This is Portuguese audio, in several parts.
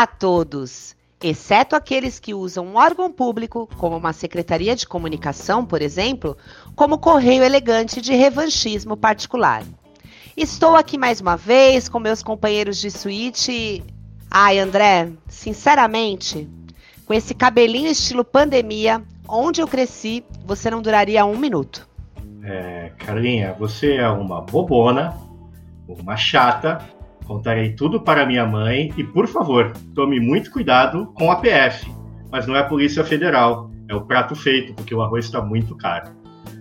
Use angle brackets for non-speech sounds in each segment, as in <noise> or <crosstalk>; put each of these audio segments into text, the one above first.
A todos! Exceto aqueles que usam um órgão público, como uma secretaria de comunicação, por exemplo, como correio elegante de revanchismo particular. Estou aqui mais uma vez com meus companheiros de suíte. Ai, André, sinceramente, com esse cabelinho estilo pandemia, onde eu cresci, você não duraria um minuto. É, Carlinha, você é uma bobona, uma chata. Contarei tudo para minha mãe e, por favor, tome muito cuidado com a PF. Mas não é a Polícia Federal, é o prato feito, porque o arroz está muito caro.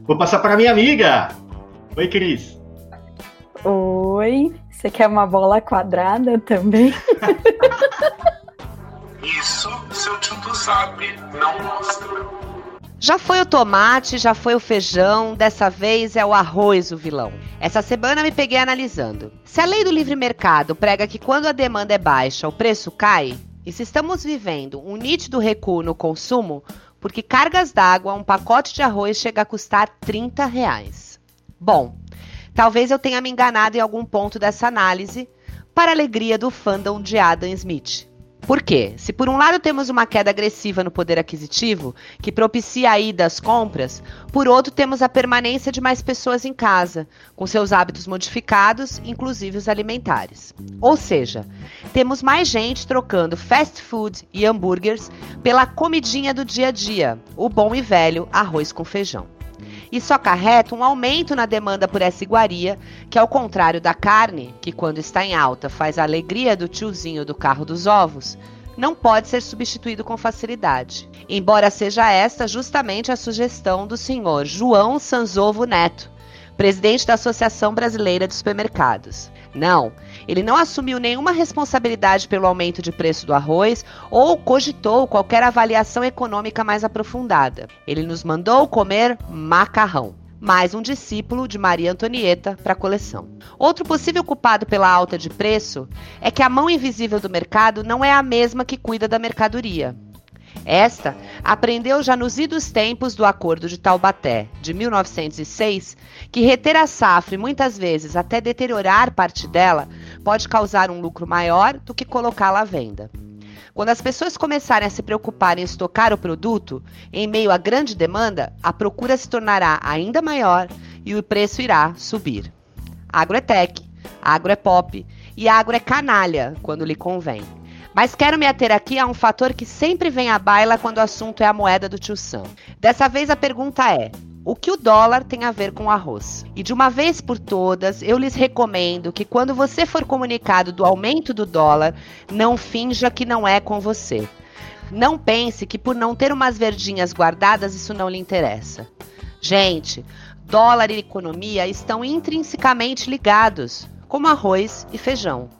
Vou passar para minha amiga. Oi, Cris. Oi, você quer uma bola quadrada também? <laughs> Isso seu tio sabe, não mostra. Já foi o tomate, já foi o feijão, dessa vez é o arroz o vilão. Essa semana me peguei analisando. Se a lei do livre mercado prega que quando a demanda é baixa, o preço cai, e se estamos vivendo um nítido recuo no consumo, porque cargas d'água, um pacote de arroz chega a custar 30 reais. Bom, talvez eu tenha me enganado em algum ponto dessa análise, para alegria do fandom de Adam Smith. Por quê? Se por um lado temos uma queda agressiva no poder aquisitivo, que propicia a ida às compras, por outro temos a permanência de mais pessoas em casa, com seus hábitos modificados, inclusive os alimentares. Ou seja, temos mais gente trocando fast food e hambúrgueres pela comidinha do dia a dia, o bom e velho arroz com feijão. Isso acarreta um aumento na demanda por essa iguaria, que ao contrário da carne, que quando está em alta faz a alegria do tiozinho do carro dos ovos, não pode ser substituído com facilidade. Embora seja esta justamente a sugestão do senhor João Sanzovo Neto, presidente da Associação Brasileira de Supermercados. Não, ele não assumiu nenhuma responsabilidade pelo aumento de preço do arroz ou cogitou qualquer avaliação econômica mais aprofundada. Ele nos mandou comer macarrão mais um discípulo de Maria Antonieta para a coleção. Outro possível culpado pela alta de preço é que a mão invisível do mercado não é a mesma que cuida da mercadoria. Esta aprendeu já nos idos tempos do Acordo de Taubaté, de 1906, que reter a safra e muitas vezes até deteriorar parte dela pode causar um lucro maior do que colocá-la à venda. Quando as pessoas começarem a se preocupar em estocar o produto, em meio à grande demanda, a procura se tornará ainda maior e o preço irá subir. Agro é tech, agro é pop e agro é canalha quando lhe convém. Mas quero me ater aqui a um fator que sempre vem à baila quando o assunto é a moeda do tio Sam. Dessa vez a pergunta é: o que o dólar tem a ver com o arroz. E de uma vez por todas, eu lhes recomendo que quando você for comunicado do aumento do dólar, não finja que não é com você. Não pense que por não ter umas verdinhas guardadas isso não lhe interessa. Gente, dólar e economia estão intrinsecamente ligados, como arroz e feijão.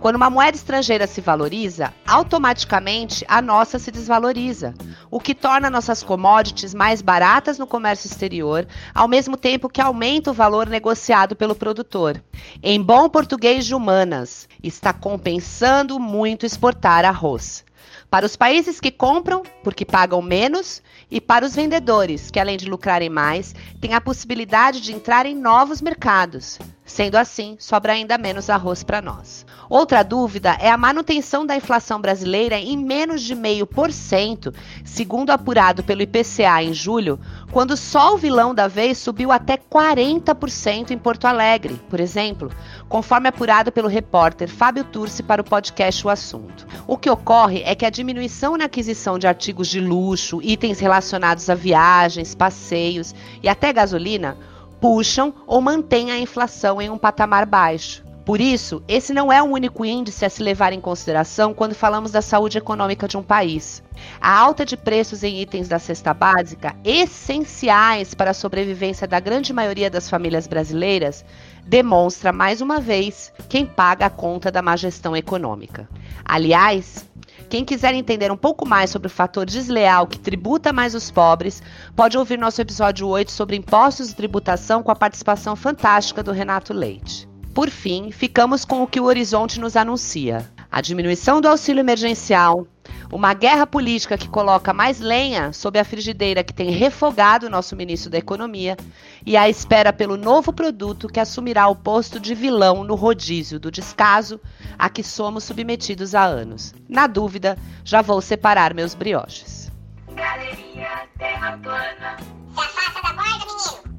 Quando uma moeda estrangeira se valoriza, automaticamente a nossa se desvaloriza, o que torna nossas commodities mais baratas no comércio exterior, ao mesmo tempo que aumenta o valor negociado pelo produtor. Em bom português de humanas, está compensando muito exportar arroz. Para os países que compram, porque pagam menos, e para os vendedores, que além de lucrarem mais, têm a possibilidade de entrar em novos mercados. Sendo assim, sobra ainda menos arroz para nós. Outra dúvida é a manutenção da inflação brasileira em menos de 0,5%, segundo apurado pelo IPCA em julho, quando só o vilão da vez subiu até 40% em Porto Alegre, por exemplo, conforme apurado pelo repórter Fábio Turci para o podcast O Assunto. O que ocorre é que a diminuição na aquisição de artigos de luxo, itens relacionados a viagens, passeios e até gasolina puxam ou mantêm a inflação em um patamar baixo. Por isso, esse não é o único índice a se levar em consideração quando falamos da saúde econômica de um país. A alta de preços em itens da cesta básica, essenciais para a sobrevivência da grande maioria das famílias brasileiras, demonstra mais uma vez quem paga a conta da má gestão econômica. Aliás, quem quiser entender um pouco mais sobre o fator desleal que tributa mais os pobres, pode ouvir nosso episódio 8 sobre impostos e tributação com a participação fantástica do Renato Leite. Por fim, ficamos com o que o horizonte nos anuncia: a diminuição do auxílio emergencial, Uma guerra política que coloca mais lenha sob a frigideira que tem refogado o nosso ministro da Economia e a espera pelo novo produto que assumirá o posto de vilão no rodízio do descaso a que somos submetidos há anos. Na dúvida, já vou separar meus brioches. Galeria Terra Plana.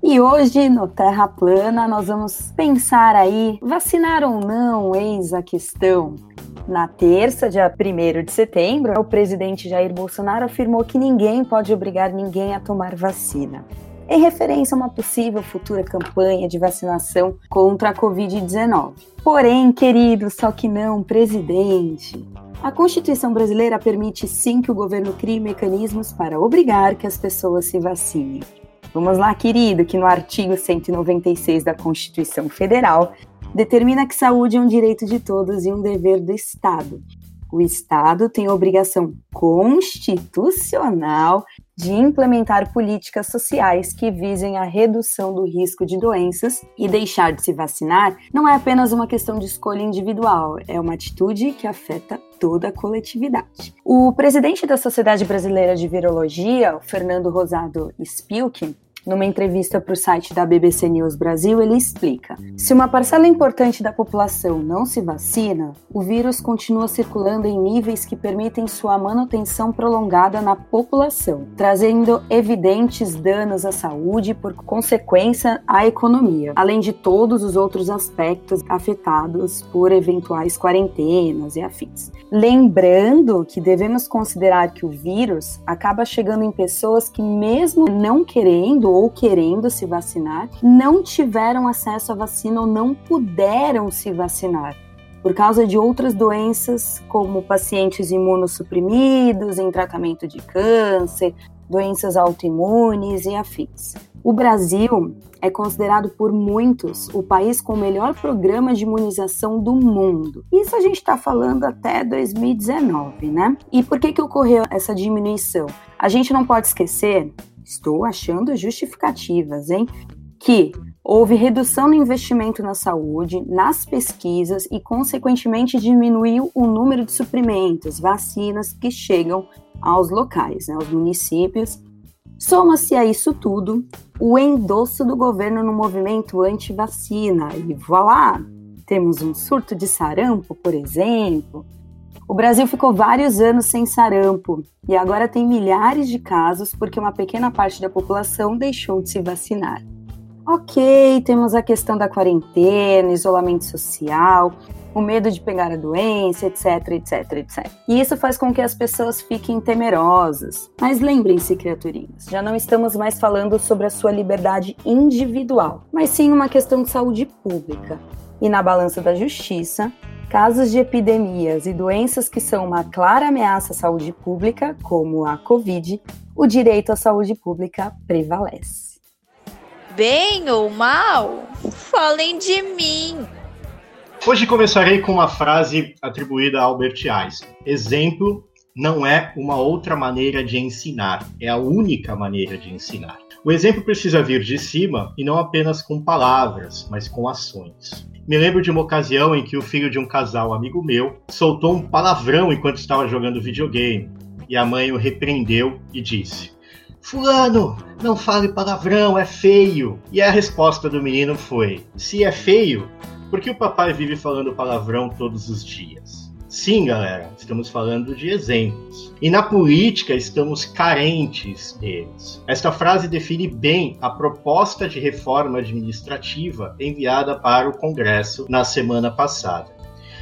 E hoje no Terra Plana nós vamos pensar aí, vacinar ou não, eis a questão. Na terça, dia 1 de setembro, o presidente Jair Bolsonaro afirmou que ninguém pode obrigar ninguém a tomar vacina em referência a uma possível futura campanha de vacinação contra a Covid-19. Porém, querido, só que não, presidente. A Constituição brasileira permite sim que o governo crie mecanismos para obrigar que as pessoas se vacinem. Vamos lá, querido, que no artigo 196 da Constituição Federal determina que saúde é um direito de todos e um dever do Estado. O Estado tem obrigação constitucional de implementar políticas sociais que visem a redução do risco de doenças e deixar de se vacinar não é apenas uma questão de escolha individual, é uma atitude que afeta toda a coletividade. O presidente da Sociedade Brasileira de Virologia, Fernando Rosado Spilkin, numa entrevista para o site da BBC News Brasil, ele explica: se uma parcela importante da população não se vacina, o vírus continua circulando em níveis que permitem sua manutenção prolongada na população, trazendo evidentes danos à saúde e, por consequência, à economia, além de todos os outros aspectos afetados por eventuais quarentenas e afins. Lembrando que devemos considerar que o vírus acaba chegando em pessoas que, mesmo não querendo ou querendo se vacinar, não tiveram acesso à vacina ou não puderam se vacinar por causa de outras doenças, como pacientes imunossuprimidos, em tratamento de câncer, doenças autoimunes e afins. O Brasil é considerado por muitos o país com o melhor programa de imunização do mundo. Isso a gente está falando até 2019, né? E por que, que ocorreu essa diminuição? A gente não pode esquecer estou achando justificativas, hein? Que houve redução no investimento na saúde, nas pesquisas e, consequentemente, diminuiu o número de suprimentos, vacinas que chegam aos locais, né, aos municípios. Soma-se a isso tudo o endosso do governo no movimento anti-vacina e voilá! Temos um surto de sarampo, por exemplo, o Brasil ficou vários anos sem sarampo e agora tem milhares de casos porque uma pequena parte da população deixou de se vacinar. Ok, temos a questão da quarentena, isolamento social, o medo de pegar a doença, etc, etc, etc. E isso faz com que as pessoas fiquem temerosas. Mas lembrem-se, criaturinhas, já não estamos mais falando sobre a sua liberdade individual, mas sim uma questão de saúde pública. E na balança da justiça, Casos de epidemias e doenças que são uma clara ameaça à saúde pública, como a Covid, o direito à saúde pública prevalece. Bem ou mal, falem de mim. Hoje começarei com uma frase atribuída a Albert Einstein. Exemplo não é uma outra maneira de ensinar, é a única maneira de ensinar. O exemplo precisa vir de cima e não apenas com palavras, mas com ações. Me lembro de uma ocasião em que o filho de um casal amigo meu soltou um palavrão enquanto estava jogando videogame. E a mãe o repreendeu e disse: Fulano, não fale palavrão, é feio. E a resposta do menino foi: Se é feio, por que o papai vive falando palavrão todos os dias? Sim, galera, estamos falando de exemplos. E na política estamos carentes deles. Esta frase define bem a proposta de reforma administrativa enviada para o Congresso na semana passada.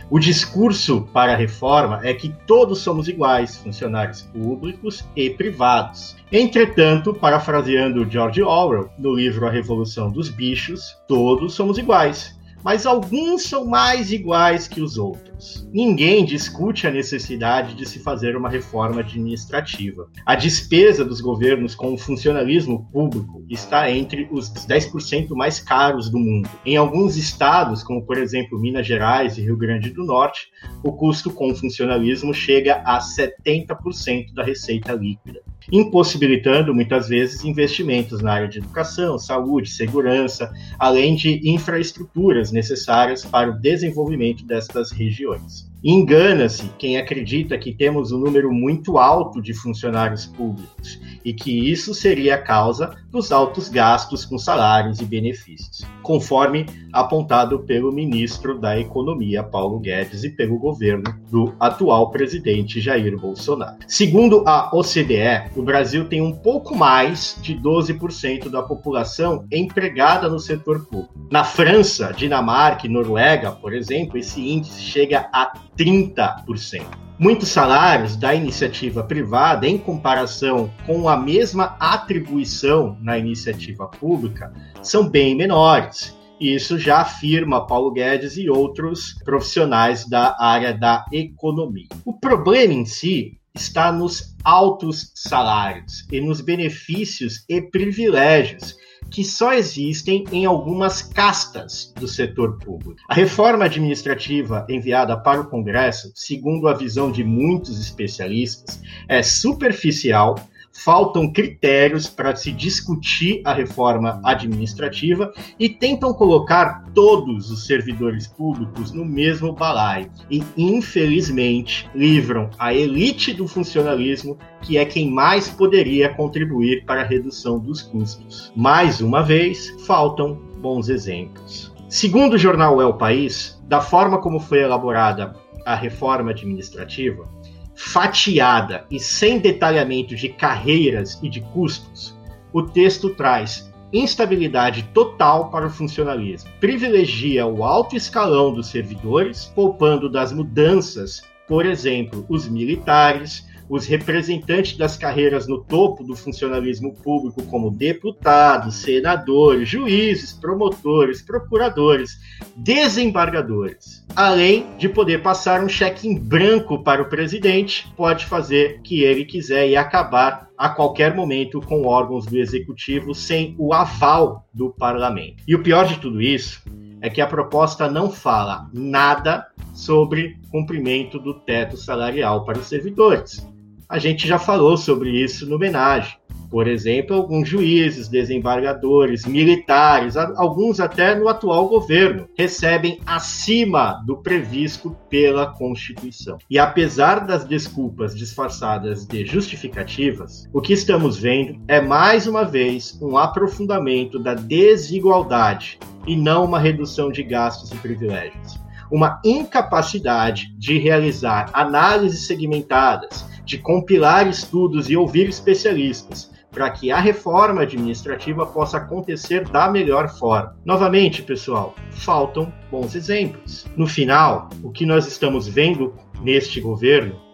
O discurso para a reforma é que todos somos iguais, funcionários públicos e privados. Entretanto, parafraseando George Orwell no livro A Revolução dos Bichos, todos somos iguais mas alguns são mais iguais que os outros. Ninguém discute a necessidade de se fazer uma reforma administrativa. A despesa dos governos com o funcionalismo público está entre os 10% mais caros do mundo. Em alguns estados, como por exemplo Minas Gerais e Rio Grande do Norte, o custo com o funcionalismo chega a 70% da receita líquida impossibilitando muitas vezes investimentos na área de educação, saúde, segurança, além de infraestruturas necessárias para o desenvolvimento destas regiões. Engana-se quem acredita que temos um número muito alto de funcionários públicos e que isso seria a causa dos altos gastos com salários e benefícios, conforme apontado pelo ministro da Economia, Paulo Guedes, e pelo governo do atual presidente Jair Bolsonaro. Segundo a OCDE, o Brasil tem um pouco mais de 12% da população empregada no setor público. Na França, Dinamarca e Noruega, por exemplo, esse índice chega a 30%. Muitos salários da iniciativa privada, em comparação com a mesma atribuição na iniciativa pública, são bem menores. Isso já afirma Paulo Guedes e outros profissionais da área da economia. O problema em si está nos altos salários e nos benefícios e privilégios que só existem em algumas castas do setor público. A reforma administrativa enviada para o Congresso, segundo a visão de muitos especialistas, é superficial faltam critérios para se discutir a reforma administrativa e tentam colocar todos os servidores públicos no mesmo balaio. E, infelizmente, livram a elite do funcionalismo, que é quem mais poderia contribuir para a redução dos custos. Mais uma vez, faltam bons exemplos. Segundo o jornal o País, da forma como foi elaborada a reforma administrativa, fatiada e sem detalhamento de carreiras e de custos, o texto traz instabilidade total para o funcionalismo. Privilegia o alto escalão dos servidores, poupando das mudanças, por exemplo, os militares, os representantes das carreiras no topo do funcionalismo público, como deputados, senadores, juízes, promotores, procuradores, desembargadores. Além de poder passar um cheque em branco para o presidente, pode fazer que ele quiser e acabar a qualquer momento com órgãos do executivo sem o aval do parlamento. E o pior de tudo isso é que a proposta não fala nada sobre cumprimento do teto salarial para os servidores. A gente já falou sobre isso no homenagem. Por exemplo, alguns juízes, desembargadores, militares, alguns até no atual governo, recebem acima do previsto pela Constituição. E apesar das desculpas disfarçadas de justificativas, o que estamos vendo é mais uma vez um aprofundamento da desigualdade e não uma redução de gastos e privilégios. Uma incapacidade de realizar análises segmentadas de compilar estudos e ouvir especialistas, para que a reforma administrativa possa acontecer da melhor forma. Novamente, pessoal, faltam bons exemplos. No final, o que nós estamos vendo neste governo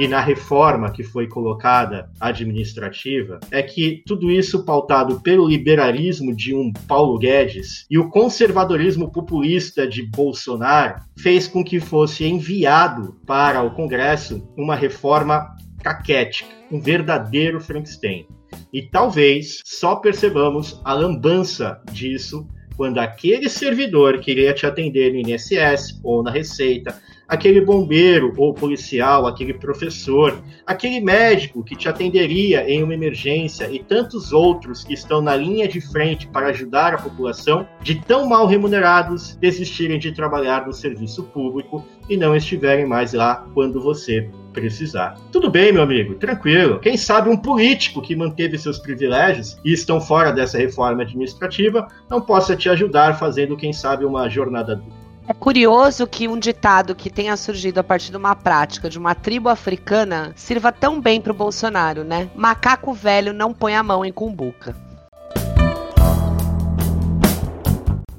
e na reforma que foi colocada administrativa é que tudo isso pautado pelo liberalismo de um Paulo Guedes e o conservadorismo populista de Bolsonaro fez com que fosse enviado para o Congresso uma reforma caquética, um verdadeiro Frankenstein. E talvez só percebamos a lambança disso quando aquele servidor que iria te atender no INSS ou na Receita, aquele bombeiro ou policial, aquele professor, aquele médico que te atenderia em uma emergência e tantos outros que estão na linha de frente para ajudar a população, de tão mal remunerados, desistirem de trabalhar no serviço público e não estiverem mais lá quando você precisar. Tudo bem, meu amigo, tranquilo. Quem sabe um político que manteve seus privilégios e estão fora dessa reforma administrativa não possa te ajudar fazendo, quem sabe, uma jornada dupla. É curioso que um ditado que tenha surgido a partir de uma prática de uma tribo africana sirva tão bem para o Bolsonaro, né? Macaco velho não põe a mão em cumbuca.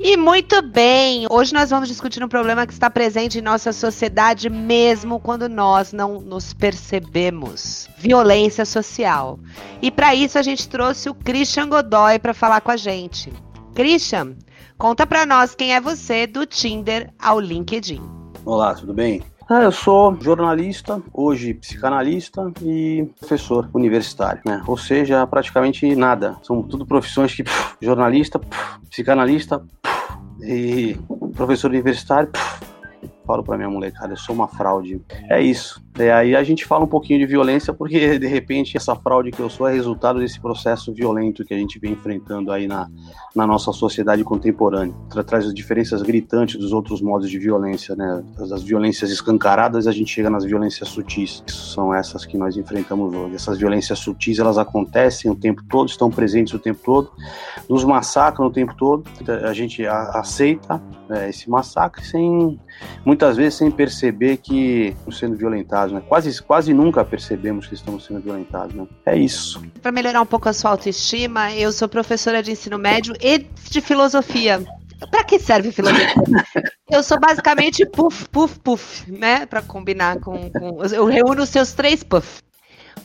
E muito bem, hoje nós vamos discutir um problema que está presente em nossa sociedade mesmo quando nós não nos percebemos: violência social. E para isso a gente trouxe o Christian Godoy para falar com a gente. Christian, conta para nós quem é você do Tinder ao LinkedIn. Olá, tudo bem? Ah, eu sou jornalista, hoje psicanalista e professor universitário, né? Ou seja, praticamente nada. São tudo profissões que jornalista, psicanalista e professor universitário. Falo pra minha molecada, eu sou uma fraude. É isso. E aí a gente fala um pouquinho de violência porque, de repente, essa fraude que eu sou é resultado desse processo violento que a gente vem enfrentando aí na, na nossa sociedade contemporânea. Tra traz diferenças gritantes dos outros modos de violência, né? Das violências escancaradas, a gente chega nas violências sutis, que são essas que nós enfrentamos hoje. Essas violências sutis, elas acontecem o tempo todo, estão presentes o tempo todo, nos massacram o tempo todo. A gente aceita é, esse massacre sem, muitas vezes, sem perceber que sendo violentados, né? Quase, quase nunca percebemos que estamos sendo violentados, né? É isso. Para melhorar um pouco a sua autoestima, eu sou professora de ensino médio e de filosofia. Para que serve filosofia? <laughs> eu sou basicamente puff, puff, puff, né? Para combinar com, com, Eu reúno os seus três puff.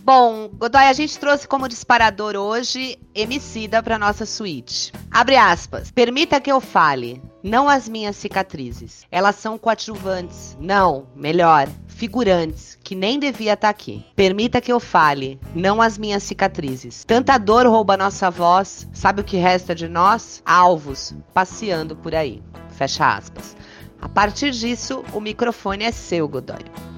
Bom, Godoy, a gente trouxe como disparador hoje Emicida para nossa suíte. Abre aspas. Permita que eu fale, não as minhas cicatrizes. Elas são coadjuvantes. Não, melhor, figurantes, que nem devia estar tá aqui. Permita que eu fale, não as minhas cicatrizes. Tanta dor rouba nossa voz, sabe o que resta de nós? Alvos, passeando por aí. Fecha aspas. A partir disso, o microfone é seu, Godoy.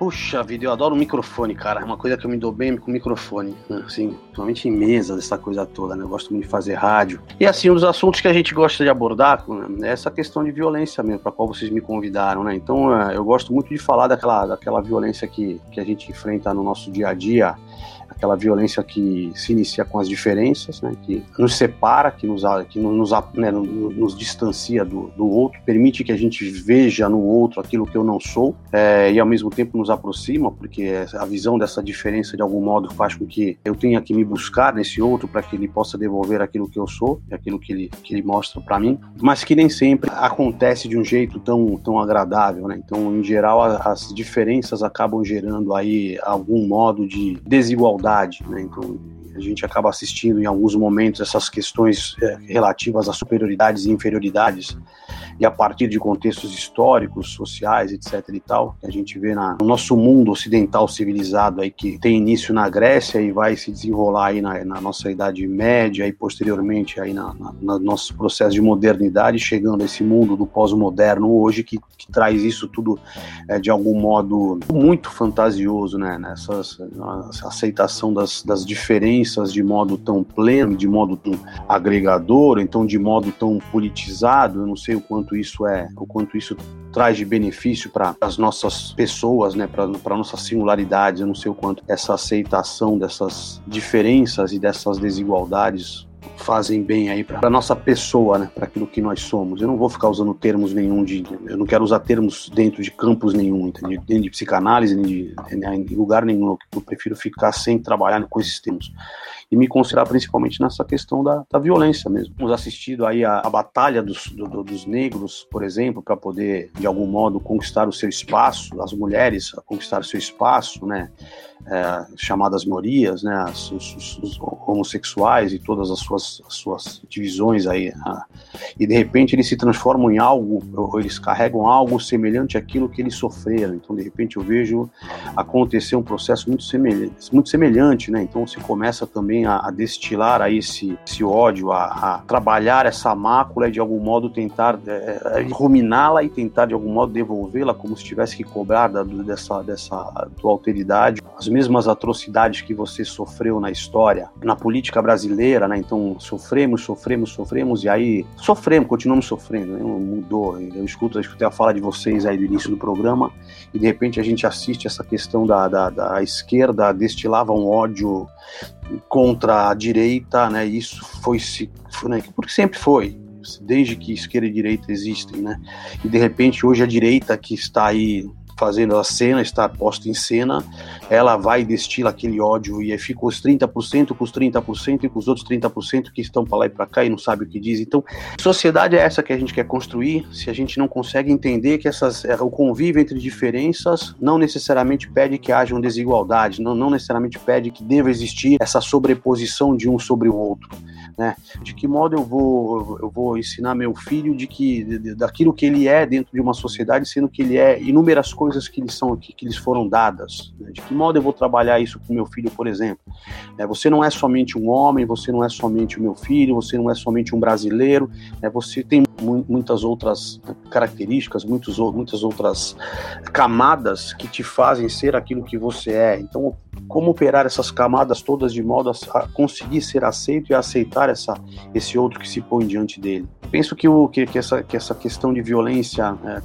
Puxa vida, eu adoro o microfone, cara. É uma coisa que eu me dou bem com o microfone. Né? Assim, principalmente em mesa, dessa coisa toda, né? Eu gosto muito de fazer rádio. E assim, um dos assuntos que a gente gosta de abordar né, é essa questão de violência mesmo, para qual vocês me convidaram, né? Então, é, eu gosto muito de falar daquela, daquela violência que, que a gente enfrenta no nosso dia a dia aquela violência que se inicia com as diferenças, né, que nos separa, que nos, que nos, né, nos distancia do, do, outro, permite que a gente veja no outro aquilo que eu não sou é, e ao mesmo tempo nos aproxima, porque a visão dessa diferença de algum modo faz com que eu tenha que me buscar nesse outro para que ele possa devolver aquilo que eu sou, aquilo que ele, que ele mostra para mim, mas que nem sempre acontece de um jeito tão, tão agradável, né? Então, em geral, as diferenças acabam gerando aí algum modo de desigualdade igualdade, né? Então a gente acaba assistindo em alguns momentos essas questões é, relativas a superioridades e inferioridades. E a partir de contextos históricos, sociais, etc e tal, que a gente vê na, no nosso mundo ocidental civilizado aí que tem início na Grécia e vai se desenrolar aí na, na nossa Idade Média e posteriormente aí na, na, no nosso processo de modernidade, chegando a esse mundo do pós-moderno hoje que, que, traz isso tudo é, de algum modo muito fantasioso, né, nessa aceitação das, das diferenças de modo tão pleno, de modo tão agregador, então de modo tão politizado, eu não sei o quanto isso é, o quanto isso traz de benefício para as nossas pessoas, né, para nossas singularidades. Eu não sei o quanto essa aceitação dessas diferenças e dessas desigualdades fazem bem aí para nossa pessoa, né, para aquilo que nós somos. Eu não vou ficar usando termos nenhum de, eu não quero usar termos dentro de campos nenhum, entendeu? nem de psicanálise, nem de, nem de lugar nenhum. Eu prefiro ficar sem trabalhar com esses termos e me considerar principalmente nessa questão da, da violência mesmo. Temos assistido aí a, a batalha dos, do, dos negros, por exemplo, para poder de algum modo conquistar o seu espaço, as mulheres a conquistar o seu espaço, né? é, chamadas minorias, né, os, os, os, homossexuais e todas as suas, as suas divisões aí, né, e de repente eles se transformam em algo, ou eles carregam algo semelhante àquilo que eles sofreram. Então, de repente, eu vejo acontecer um processo muito semelhante, muito semelhante, né? Então, se começa também a, a destilar aí esse, esse ódio, a, a, trabalhar essa mácula e de algum modo tentar é, é ruminá-la e tentar de algum modo devolvê-la como se tivesse que cobrar da, dessa, dessa tua alteridade. As mesmas atrocidades que você sofreu na história, na política brasileira, né? Então, sofremos, sofremos, sofremos, e aí sofremos, continuamos sofrendo, né? mudou. Eu escuto, eu escutei a fala de vocês aí do início do programa, e de repente a gente assiste essa questão da, da, da esquerda destilava um ódio contra a direita, né? Isso foi se, né? porque sempre foi, desde que esquerda e direita existem, né? E de repente hoje a direita que está aí fazendo a cena, está posta em cena, ela vai destila aquele ódio e aí fica os 30% com os 30% e com os outros 30% que estão para lá e para cá e não sabe o que diz. Então, sociedade é essa que a gente quer construir, se a gente não consegue entender que essas, é, o convívio entre diferenças não necessariamente pede que haja desigualdade, não, não necessariamente pede que deva existir essa sobreposição de um sobre o outro. Né? De que modo eu vou, eu vou ensinar meu filho de que daquilo que ele é dentro de uma sociedade, sendo que ele é inúmeras coisas que lhes são que, que lhes foram dadas. Né? De que modo eu vou trabalhar isso com meu filho, por exemplo? É, você não é somente um homem, você não é somente o meu filho, você não é somente um brasileiro, é, você tem muitas outras características, muitos, muitas outras camadas que te fazem ser aquilo que você é. Então, como operar essas camadas todas de modo a conseguir ser aceito e aceitar essa, esse outro que se põe diante dele? Penso que, o, que, que, essa, que essa questão de violência, é,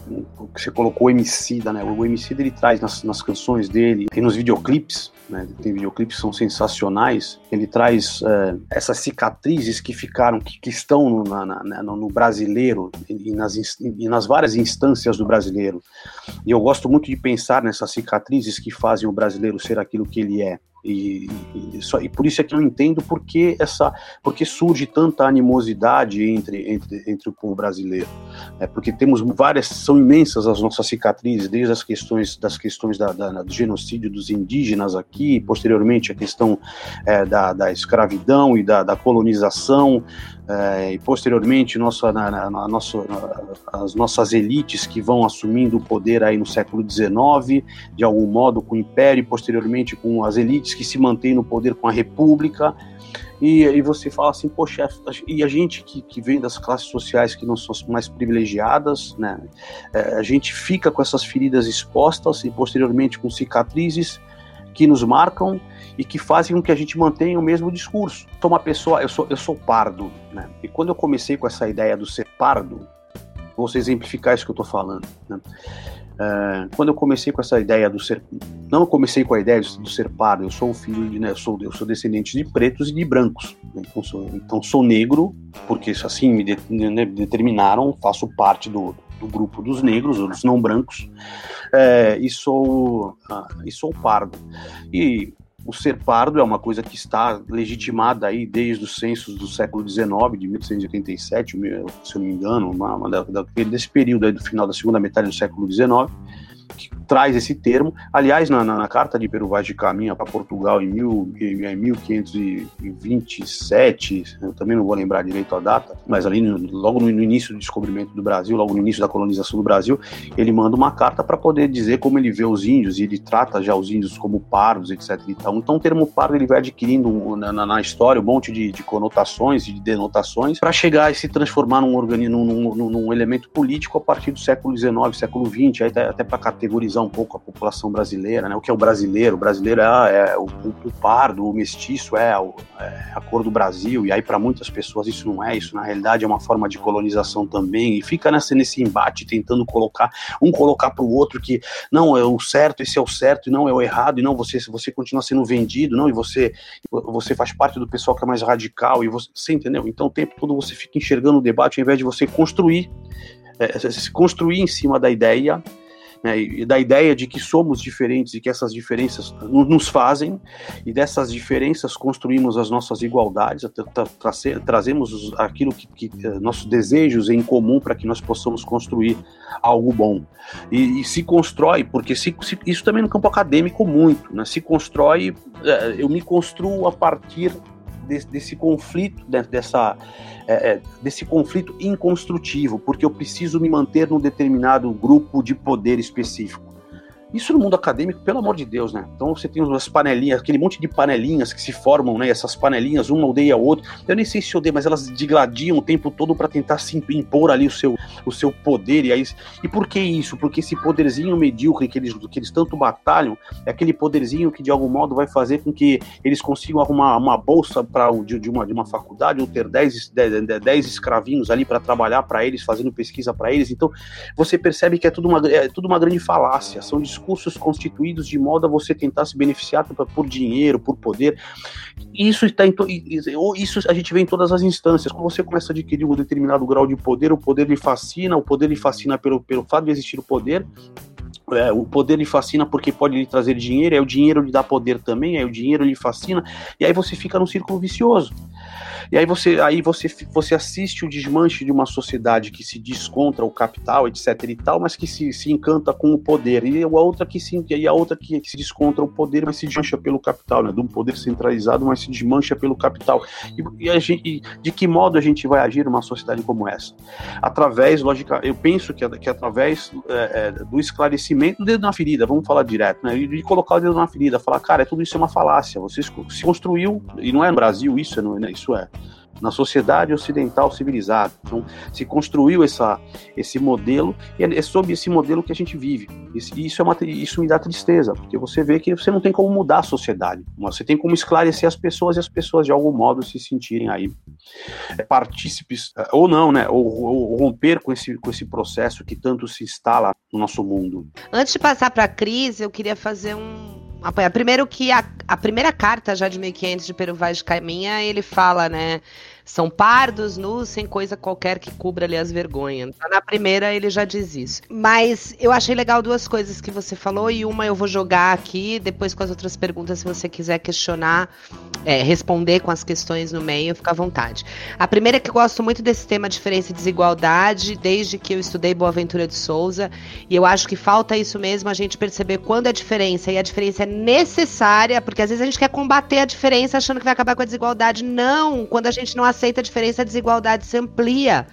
que você colocou o Emicida, né? O Emicida ele traz nas, nas canções dele e nos videoclipes, né? Tem videoclipes que são sensacionais. Ele traz é, essas cicatrizes que ficaram, que, que estão no, na, na, no brasileiro e nas, e nas várias instâncias do brasileiro. E eu gosto muito de pensar nessas cicatrizes que fazem o brasileiro ser aquilo que ele é. E, e, só, e, por isso é que eu entendo porque essa porque surge tanta animosidade entre, entre, entre o povo brasileiro é porque temos várias são imensas as nossas cicatrizes desde as questões das questões da, da do genocídio dos indígenas aqui posteriormente a questão é, da, da escravidão e da, da colonização é, e posteriormente nossa, na, na, na, nossa, as nossas elites que vão assumindo o poder aí no século XIX, de algum modo com o Império, e posteriormente com as elites que se mantêm no poder com a República, e, e você fala assim, poxa, e a gente que, que vem das classes sociais que não são mais privilegiadas, né, é, a gente fica com essas feridas expostas e posteriormente com cicatrizes que nos marcam e que fazem com que a gente mantenha o mesmo discurso. Sou uma pessoa, eu sou, eu sou pardo, né? E quando eu comecei com essa ideia do ser pardo, vou exemplificar isso que eu estou falando. Né? Uh, quando eu comecei com essa ideia do ser, não comecei com a ideia do, ser pardo, eu sou filho de, né, eu sou, eu sou descendente de pretos e de brancos, né? então, sou, então sou negro porque assim me de, né, determinaram, faço parte do, do grupo dos negros, dos não brancos, é, e sou uh, e sou pardo. E o ser pardo é uma coisa que está legitimada aí desde os censos do século XIX, de 1887, se eu não me engano, uma, uma desse período aí do final da segunda metade do século XIX que traz esse termo. Aliás, na, na, na carta de Peru Vaz de Caminha para Portugal em, mil, em 1527, eu também não vou lembrar direito a data, mas ali no, logo no, no, início do descobrimento do Brasil, logo no início da colonização do Brasil, ele manda uma carta para poder dizer como ele vê os índios, e ele trata já os índios como pardos, etc. Então, então o termo pardo ele vai adquirindo na, na, na história um monte de, de conotações e de denotações para chegar e se transformar num, organismo, num, num, num, elemento político a partir do século XIX, século XX, até, até para categorizar um pouco a população brasileira, né? O que é o brasileiro? O brasileiro é, é o, o, pardo, o mestiço é, o, é, a cor do Brasil, e aí para muitas pessoas isso não é, isso na realidade é uma forma de colonização também, e fica nessa, nesse embate tentando colocar, um colocar para o outro que não, é o certo, esse é o certo, e não é o errado, e não, você, você continua sendo vendido, não, e você, você faz parte do pessoal que é mais radical, e você, você entendeu? Então o tempo todo você fica enxergando o debate ao invés de você construir, é, se construir em cima da ideia né, e da ideia de que somos diferentes e que essas diferenças nos fazem, e dessas diferenças construímos as nossas igualdades, tra tra trazemos aquilo que, que eh, nossos desejos em comum para que nós possamos construir algo bom. E, e se constrói, porque se, se, isso também no campo acadêmico muito, né, se constrói, eh, eu me construo a partir desse, desse conflito, dessa, é, é, desse conflito inconstrutivo, porque eu preciso me manter num determinado grupo de poder específico. Isso no mundo acadêmico, pelo amor de Deus, né? Então você tem as panelinhas, aquele monte de panelinhas que se formam, né? Essas panelinhas, uma odeia a outra. Eu nem sei se odeia, mas elas digladiam o tempo todo para tentar se impor ali o seu, o seu poder. E, aí, e por que isso? Porque esse poderzinho medíocre que eles, que eles tanto batalham é aquele poderzinho que de algum modo vai fazer com que eles consigam arrumar uma bolsa para de, de, uma, de uma faculdade ou ter 10, 10, 10 escravinhos ali para trabalhar para eles, fazendo pesquisa para eles. Então você percebe que é tudo uma, é tudo uma grande falácia. São discursos discursos constituídos de modo a você tentar se beneficiar por dinheiro, por poder. Isso está isso a gente vê em todas as instâncias. Quando você começa a adquirir um determinado grau de poder, o poder lhe fascina, o poder lhe fascina pelo, pelo fato de existir o poder. É, o poder lhe fascina porque pode lhe trazer dinheiro, é o dinheiro lhe dá poder também, é o dinheiro lhe fascina, e aí você fica num círculo vicioso. E aí você, aí você, você assiste o desmanche de uma sociedade que se diz contra o capital, etc e tal, mas que se, se encanta com o poder. E a outra que se, e a outra que, se descontra o poder, mas se desmancha pelo capital, né? De um poder centralizado, mas se desmancha pelo capital. E, e, gente, e de que modo a gente vai agir numa sociedade como essa? Através, lógica, eu penso que, que através é, é, do esclarecimento do dedo na ferida, vamos falar direto, né? E de colocar o dedo na ferida, falar, cara, tudo isso é uma falácia. Você se construiu, e não é no Brasil isso, é, isso é na sociedade ocidental civilizada. Então, se construiu essa, esse modelo, e é sob esse modelo que a gente vive. Isso, é uma, isso me dá tristeza, porque você vê que você não tem como mudar a sociedade, você tem como esclarecer as pessoas e as pessoas, de algum modo, se sentirem aí é, partícipes, é, ou não, né, ou, ou romper com esse, com esse processo que tanto se instala no nosso mundo. Antes de passar para a crise, eu queria fazer um apoiar. Primeiro que a, a primeira carta já de 1500 de Peru Vaz de Caminha, ele fala, né, são pardos, nus, sem coisa qualquer que cubra ali as vergonhas. Na primeira ele já diz isso. Mas eu achei legal duas coisas que você falou e uma eu vou jogar aqui, depois com as outras perguntas, se você quiser questionar, é, responder com as questões no meio, fica à vontade. A primeira é que eu gosto muito desse tema diferença e desigualdade, desde que eu estudei Boaventura de Souza, e eu acho que falta isso mesmo, a gente perceber quando é diferença, e a diferença é necessária, porque às vezes a gente quer combater a diferença achando que vai acabar com a desigualdade. Não, quando a gente não aceita a diferença, a desigualdade se amplia.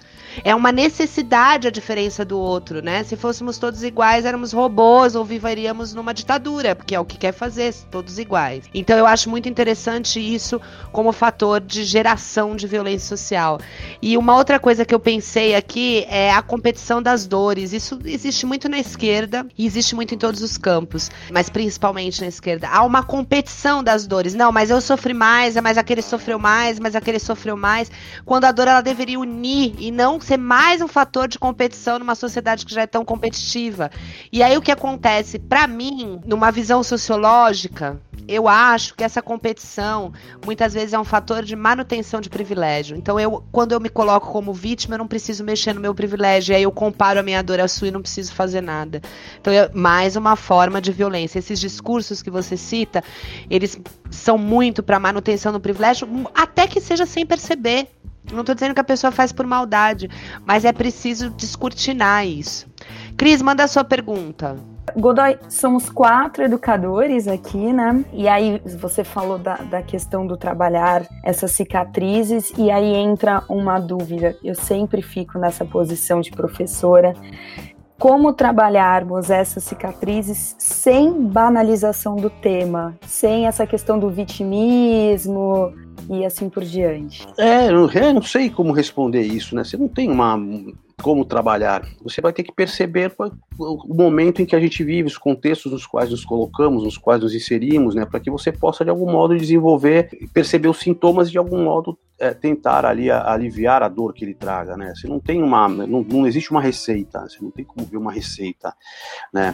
É uma necessidade a diferença do outro, né? Se fôssemos todos iguais, éramos robôs ou viveríamos numa ditadura, porque é o que quer fazer, todos iguais. Então eu acho muito interessante isso como fator de geração de violência social. E uma outra coisa que eu pensei aqui é a competição das dores. Isso existe muito na esquerda e existe muito em todos os campos, mas principalmente na esquerda. Há uma competição das dores. Não, mas eu sofri mais, mas aquele sofreu mais, mas aquele sofreu mais. Quando a dor ela deveria unir e não ser mais um fator de competição numa sociedade que já é tão competitiva. E aí o que acontece? Para mim, numa visão sociológica, eu acho que essa competição muitas vezes é um fator de manutenção de privilégio. Então, eu, quando eu me coloco como vítima, eu não preciso mexer no meu privilégio. E aí eu comparo a minha dor à sua e não preciso fazer nada. Então, é mais uma forma de violência. Esses discursos que você cita, eles são muito para manutenção do privilégio, até que seja sem perceber. Não estou dizendo que a pessoa faz por maldade, mas é preciso descortinar isso. Cris, manda a sua pergunta. Godoy, somos quatro educadores aqui, né? E aí você falou da, da questão do trabalhar essas cicatrizes, e aí entra uma dúvida. Eu sempre fico nessa posição de professora. Como trabalharmos essas cicatrizes sem banalização do tema, sem essa questão do vitimismo, e assim por diante? É, eu não sei como responder isso, né? Você não tem uma como trabalhar. Você vai ter que perceber o momento em que a gente vive, os contextos nos quais nos colocamos, nos quais nos inserimos, né, para que você possa de algum modo desenvolver, perceber os sintomas e de algum modo é, tentar ali aliviar a dor que ele traga, né? Você não tem uma, não, não existe uma receita, você não tem como ver uma receita, né?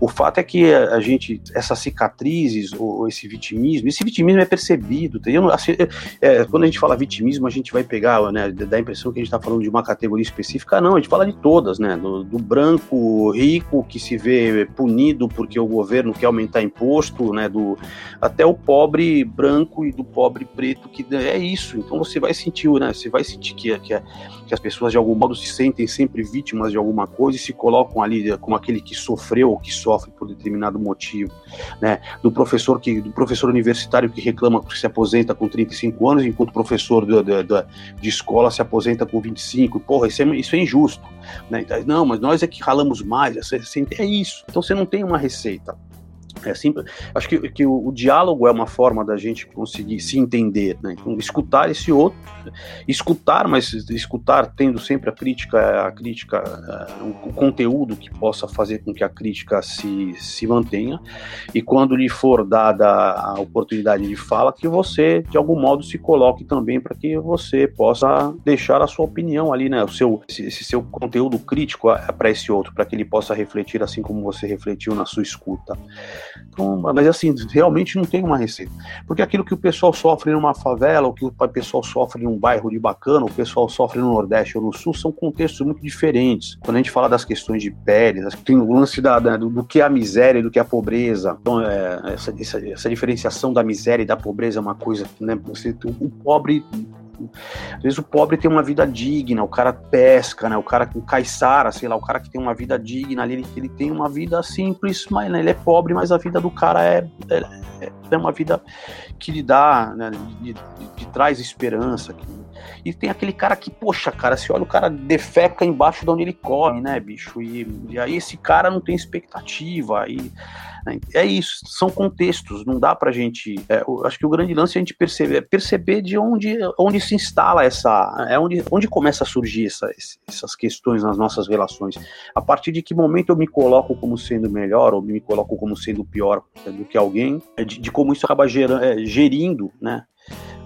O fato é que a, gente, essas cicatrizes ou esse vitimismo, esse vitimismo é percebido. Tá? Eu, assim, é, quando a gente fala vitimismo, a gente vai pegar, né, dá a impressão que a gente está falando de uma categoria específica. Não, a gente fala de todas, né? Do, do branco rico que se vê punido porque o governo quer aumentar imposto, né? Do até o pobre branco e do pobre preto que é isso. Então você vai sentir, né? Você vai sentir que, que, que, as pessoas de algum modo se sentem sempre vítimas de alguma coisa e se colocam ali como aquele que sofreu ou que sofre por determinado motivo, né? Do professor que, do professor universitário que reclama que se aposenta com 35 anos, enquanto o professor de, de, escola se aposenta com 25. Porra, isso é, isso é injusto, né? Então, não, mas nós é que ralamos mais. É isso. Então você não tem uma receita. É simples. Acho que, que o, o, diálogo é uma forma da gente conseguir se entender, né? Então, escutar esse outro, escutar, mas escutar tendo sempre a crítica, a crítica, uh, o conteúdo que possa fazer com que a crítica se, se mantenha, e quando lhe for dada a oportunidade de fala, que você, de algum modo, se coloque também para que você possa deixar a sua opinião ali, né? O seu, esse, esse seu conteúdo crítico para esse outro, para que ele possa refletir assim como você refletiu na sua escuta. Então, mas assim, realmente não tem uma receita. Porque aquilo que o pessoal sofre numa favela, o que o pessoal sofre num bairro de bacana, o pessoal sofre no Nordeste ou no Sul, são contextos muito diferentes. Quando a gente fala das questões de pele, tem o lance da, do, do, que é a miséria e do que é a pobreza. Então, é, essa, essa, essa, diferenciação da miséria e da pobreza é uma coisa, né? Você, o pobre às vezes o pobre tem uma vida digna, o cara pesca, né? O cara com caiçara, sei lá, o cara que tem uma vida digna ali, ele, ele tem uma vida simples, mas né, ele é pobre, mas a vida do cara é, é, é uma vida que lhe dá, né, lhe, lhe, lhe traz esperança. Que, E tem aquele cara que, poxa, cara, se olha o cara defeca embaixo de onde ele come, né, bicho? E, e aí esse cara não tem expectativa. E né, é isso, são contextos, não dá pra gente. É, acho que o grande lance é a gente perceber, é perceber de onde, onde se instala essa. É onde, onde começa a surgir essa, essas questões nas nossas relações. A partir de que momento eu me coloco como sendo melhor ou me coloco como sendo pior do que alguém, é de, de como isso acaba gerando, é, gerindo né,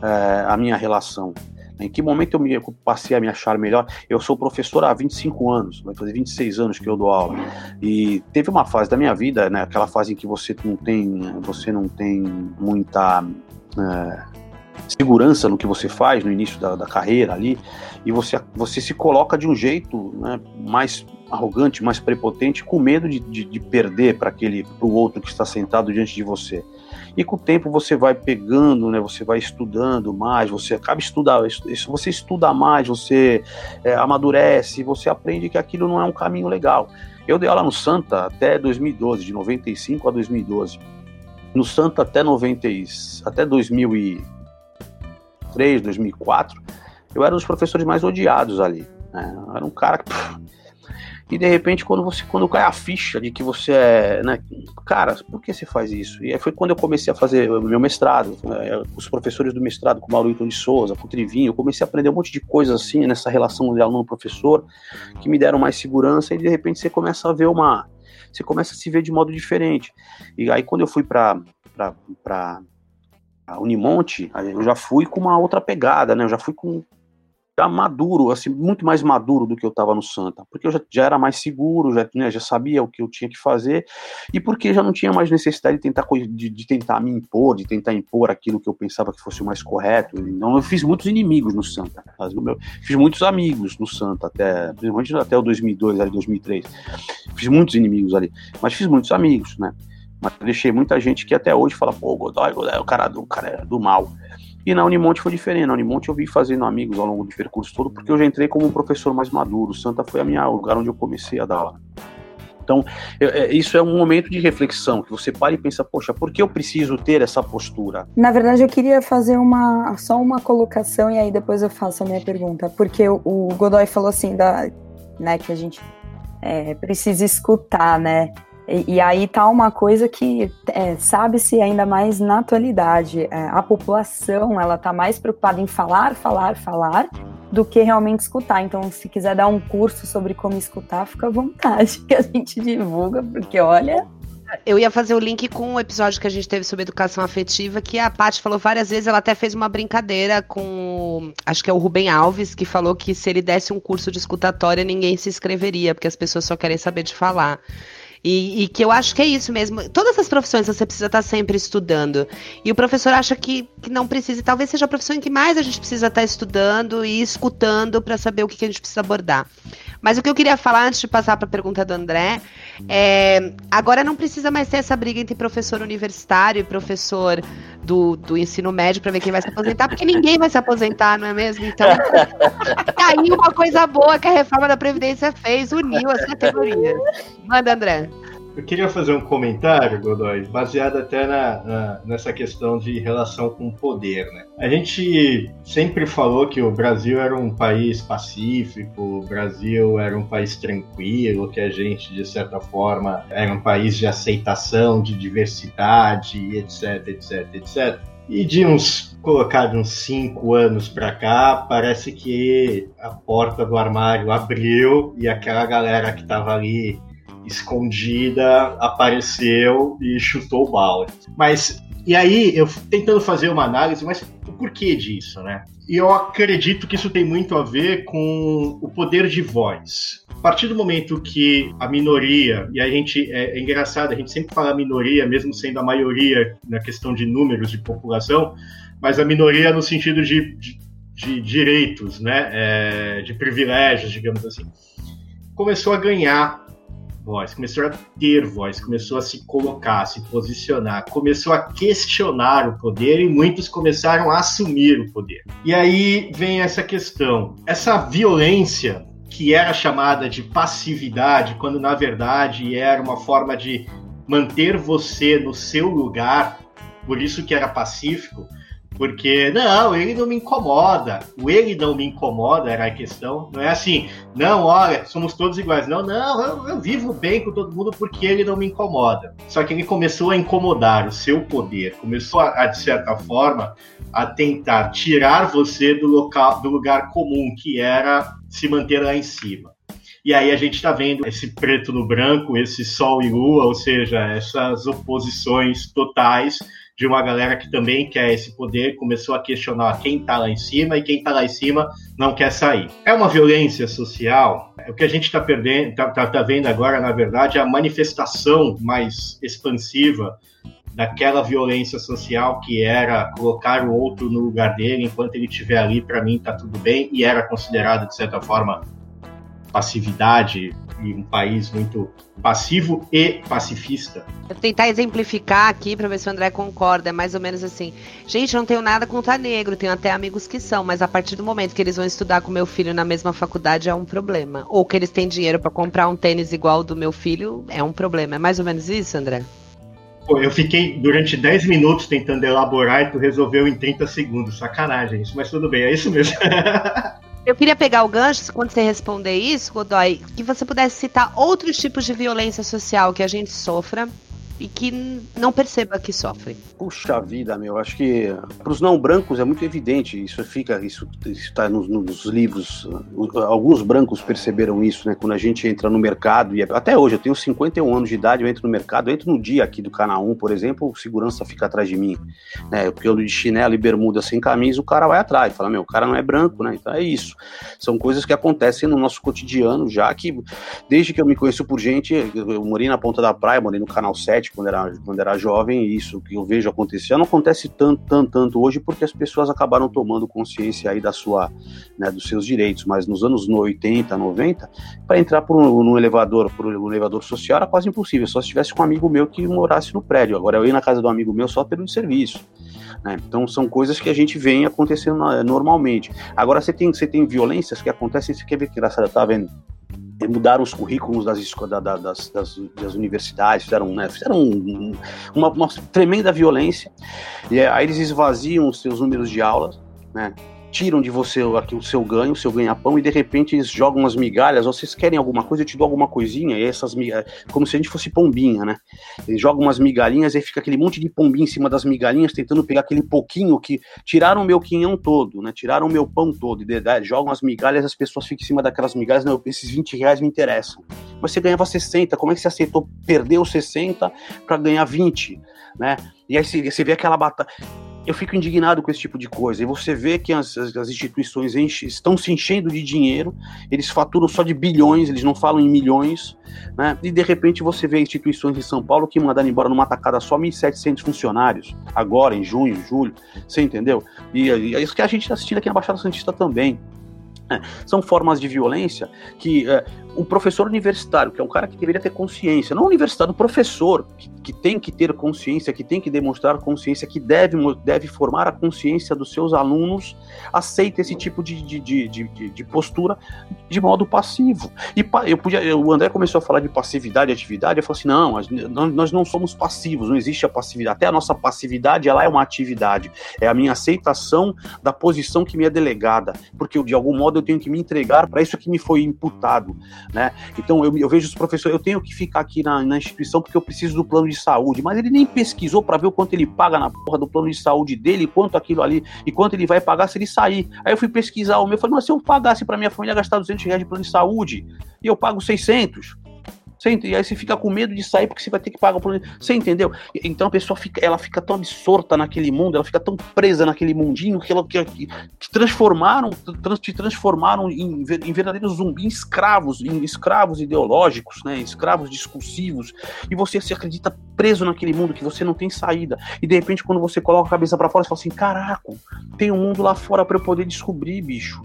é, a minha relação. Em que momento eu me passei a me achar melhor? Eu sou professor há 25 anos, vai fazer 26 anos que eu dou aula. E teve uma fase da minha vida, né, aquela fase em que você não tem, você não tem muita é, segurança no que você faz no início da, da, carreira ali, e você, você se coloca de um jeito né, mais arrogante, mais prepotente, com medo de, de, de perder para aquele, para o outro que está sentado diante de você. E com o tempo você vai pegando, né? Você vai estudando mais, você acaba estudando, você estuda mais, você é, amadurece, você aprende que aquilo não é um caminho legal. Eu dei aula no Santa até 2012, de 95 a 2012. No Santa até 90, até 2003, 2004, eu era um dos professores mais odiados ali. Né? Eu era um cara que pff, e de repente, quando você quando cai a ficha de que você é, né, cara, por que você faz isso? E foi quando eu comecei a fazer meu mestrado, né, os professores do mestrado, com o Maurício de Souza, com o Trivinho, eu comecei a aprender um monte de coisas assim nessa relação de aluno-professor que me deram mais segurança e de repente você começa a ver uma, você começa a se ver de modo diferente. E aí quando eu fui para para Unimonte, eu já fui com uma outra pegada, né? Eu já fui com, já maduro, assim, muito mais maduro do que eu estava no Santa, porque eu já, já era mais seguro, já, né, já sabia o que eu tinha que fazer, e porque já não tinha mais necessidade de tentar, de, de, tentar me impor, de tentar impor aquilo que eu pensava que fosse o mais correto. Então eu fiz muitos inimigos no Santa, fiz muitos amigos no Santa, até, principalmente até o 2002, ali, 2003. Fiz muitos inimigos ali, mas fiz muitos amigos, né? Mas deixei muita gente que até hoje fala, pô, Godoy, Godoy o cara do, o cara é do mal. E na Unimonte foi diferente. Na Unimonte eu vim fazendo amigos ao longo do percurso todo, porque eu já entrei como um professor mais maduro. Santa foi a minha, o lugar onde eu comecei a dar aula. Então, eu, é, isso é um momento de reflexão, que você para e pensa, poxa, por que eu preciso ter essa postura? Na verdade, eu queria fazer uma só uma colocação e aí depois eu faço a minha pergunta. Porque o Godoy falou assim, da, né, que a gente é, precisa escutar, né? E, e aí tá uma coisa que é, sabe-se ainda mais na atualidade. É, a população ela tá mais preocupada em falar, falar, falar, do que realmente escutar. Então, se quiser dar um curso sobre como escutar, fica à vontade, <laughs> que a gente divulga, porque olha. Eu ia fazer o link com o episódio que a gente teve sobre educação afetiva, que a Paty falou várias vezes, ela até fez uma brincadeira com, acho que é o Rubem Alves, que falou que se ele desse um curso de escutatória, ninguém se inscreveria, porque as pessoas só querem saber de falar. E, e, que eu acho que é isso mesmo. Todas as profissões você precisa estar sempre estudando. E o professor acha que, que não precisa. E talvez seja a profissão em que mais a gente precisa estar estudando e escutando para saber o que, que, a gente precisa abordar. Mas o que eu queria falar antes de passar para a pergunta do André é: agora não precisa mais ter essa briga entre professor universitário e professor do, do ensino médio para ver quem vai se aposentar, porque ninguém vai se aposentar, não é mesmo? Então, <laughs> aí uma coisa boa que a reforma da Previdência fez, uniu as categorias. Manda, André. Eu queria fazer um comentário, Godoy, baseado até na, na, nessa questão de relação com o poder. Né? A gente sempre falou que o Brasil era um país pacífico, o Brasil era um país tranquilo, que a gente, de certa forma, era um país de aceitação, de diversidade, etc, etc, etc. E de uns colocar uns cinco anos para cá, parece que a porta do armário abriu e aquela galera que estava ali escondida apareceu e chutou o balde. Mas e aí eu tentando fazer uma análise, mas o porquê disso, né? E eu acredito que isso tem muito a ver com o poder de voz. A partir do momento que a minoria, e a gente é, é engraçado, a gente sempre fala minoria, mesmo sendo a maioria na questão de números de população, mas a minoria no sentido de, de, de direitos, né? É, de privilégios, digamos assim, começou a ganhar voz, começou a ter voz, começou a se colocar, a se posicionar, começou a questionar o poder e muitos começaram a assumir o poder. E aí vem essa questão, essa violência que era chamada de passividade, quando na verdade era uma forma de manter você no seu lugar, por isso que era pacífico, Porque, não, ele não me incomoda. O ele não me incomoda era a questão. Não é assim, não, olha, somos todos iguais. Não, não, eu, eu vivo bem com todo mundo porque ele não me incomoda. Só que ele começou a incomodar o seu poder, começou a, a de certa forma, a tentar tirar você do, local, do lugar comum, que era se manter lá em cima. E aí a gente está vendo esse preto no branco, esse sol e lua, ou seja, essas oposições totais de uma galera que também quer esse poder, começou a questionar quem está lá em cima e quem está lá em cima não quer sair. É uma violência social. O que a gente está perdendo, está tá, tá vendo agora, na verdade, é a manifestação mais expansiva daquela violência social que era colocar o outro no lugar dele enquanto ele estiver ali, para mim tá tudo bem, e era considerado de certa forma passividade e um país muito passivo e pacifista. Vou tentar exemplificar aqui para ver se o André concorda. É mais ou menos assim. Gente, não tenho nada contra negro, tenho até amigos que são, mas a partir do momento que eles vão estudar com meu filho na mesma faculdade é um problema. Ou que eles têm dinheiro para comprar um tênis igual do meu filho é um problema. É mais ou menos isso, André? Pô, eu fiquei durante 10 minutos tentando elaborar e tu resolveu em 30 segundos. Sacanagem isso, mas tudo bem, é isso mesmo. <laughs> Eu queria pegar o gancho, quando você responder isso, Godoy, que você pudesse citar outros tipos de violência social que a gente sofra e que não perceba que sofre. Puxa vida, meu, acho que para os não brancos é muito evidente, isso fica, isso está nos, nos, livros, alguns brancos perceberam isso, né, quando a gente entra no mercado, e até hoje, eu tenho 51 anos de idade, eu entro no mercado, eu entro no dia aqui do Canal 1, por exemplo, o segurança fica atrás de mim, né, porque eu de chinelo e bermuda sem camisa, o cara vai atrás, fala, meu, o cara não é branco, né, então é isso, são coisas que acontecem no nosso cotidiano, já que, desde que eu me conheço por gente, eu morei na ponta da praia, morei no Canal 7, quando era, quando era jovem, isso que eu vejo acontecer não acontece tanto, tanto, tanto hoje, porque as pessoas acabaram tomando consciência aí da sua, né, dos seus direitos, mas nos anos 80, 90, para entrar por um, num elevador, por um elevador social era quase impossível, só se tivesse com um amigo meu que morasse no prédio. Agora eu ia na casa do amigo meu só pelo serviço. Né? Então são coisas que a gente vem acontecendo normalmente. Agora você tem, você tem violências que acontecem, você quer ver que engraçado, tá vendo? Mudaram os currículos das, da, das, das, das, universidades, fizeram, né, fizeram um, uma, uma, tremenda violência, e aí eles esvaziam os seus números de aulas, né, tiram de você aqui o seu ganho, o seu ganha-pão, e de repente eles jogam umas migalhas, vocês querem alguma coisa, eu te dou alguma coisinha, e essas migalhas, como se a gente fosse pombinha, né? Eles jogam umas migalhinhas e fica aquele monte de pombinha em cima das migalhinhas, tentando pegar aquele pouquinho que tiraram o meu quinhão todo, né? Tiraram o meu pão todo, e de, jogam as migalhas, as pessoas ficam em cima daquelas migalhas, não, esses 20 reais me interessam. Mas você ganhava 60, como é que você aceitou perder os 60 para ganhar 20, né? E aí você, você vê aquela batalha eu fico indignado com esse tipo de coisa. E você vê que as, as instituições enche, estão se enchendo de dinheiro, eles faturam só de bilhões, eles não falam em milhões, né? E de repente você vê instituições em São Paulo que mandaram embora numa tacada só 1.700 funcionários, agora em junho, julho, você entendeu? E, e é isso que a gente está assistindo aqui na Baixada Santista também. É, são formas de violência que é, o professor universitário, que é um cara que deveria ter consciência, não universitário, o professor, que, que, tem que ter consciência, que tem que demonstrar consciência, que deve, deve formar a consciência dos seus alunos, aceita esse tipo de, de, de, de, de postura de modo passivo. E eu podia, o André começou a falar de passividade e atividade, eu falei assim, não, nós não somos passivos, não existe a passividade, até a nossa passividade, ela é uma atividade, é a minha aceitação da posição que me é delegada, porque eu, de algum modo eu tenho que me entregar para isso que me foi imputado né? Então eu, eu vejo os professores, eu tenho que ficar aqui na, na, instituição porque eu preciso do plano de saúde, mas ele nem pesquisou para ver o quanto ele paga na porra do plano de saúde dele, quanto aquilo ali, e quanto ele vai pagar se ele sair. Aí eu fui pesquisar o meu, falei, mas se eu pagasse para minha família gastar 200 reais de plano de saúde, e eu pago 600, você, e aí você fica com medo de sair porque você vai ter que pagar por. Você entendeu? Então a pessoa fica, ela fica tão absorta naquele mundo, ela fica tão presa naquele mundinho que ela que, que, que transformaram, trans, te transformaram em, em verdadeiros zumbis escravos, em escravos ideológicos, né? Escravos discursivos. E você se acredita preso naquele mundo que você não tem saída. E de repente, quando você coloca a cabeça para fora, você fala assim: caraca, tem um mundo lá fora para eu poder descobrir, bicho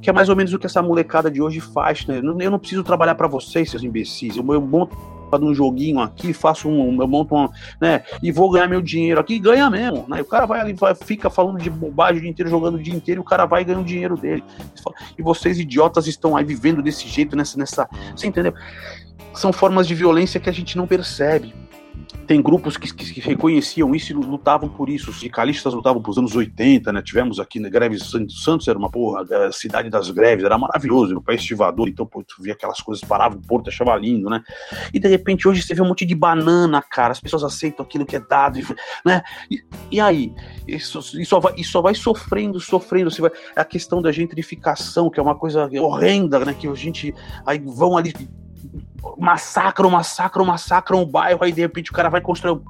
que é mais ou menos o que essa molecada de hoje faz, né? Eu não preciso trabalhar para vocês, seus imbecis. Eu, eu monto num joguinho aqui, faço um, eu monto um, né, e vou ganhar meu dinheiro aqui, ganha mesmo, né? O cara vai ali, vai, fica falando de bobagem o dia inteiro, jogando o dia inteiro, e o cara vai ganhando o dinheiro dele. E vocês idiotas estão aí vivendo desse jeito, nessa, nessa, você entendeu? São formas de violência que a gente não percebe. Tem grupos que, que, que, reconheciam isso e lutavam por isso. Os sindicalistas lutavam para os anos 80, né? Tivemos aqui na greve Santos era uma porra, a cidade das greves, era maravilhoso, no país estivador, então pô, tu via aquelas coisas, parava o porto, achava lindo, né? E de repente hoje você vê um monte de banana, cara, as pessoas aceitam aquilo que é dado, né? E, e aí? Isso, isso, só vai, isso só vai sofrendo, sofrendo. Você vai, a questão da gentrificação, que é uma coisa horrenda, né? Que a gente. Aí vão ali massacram, massacram, massacram o bairro, aí de repente o cara vai construir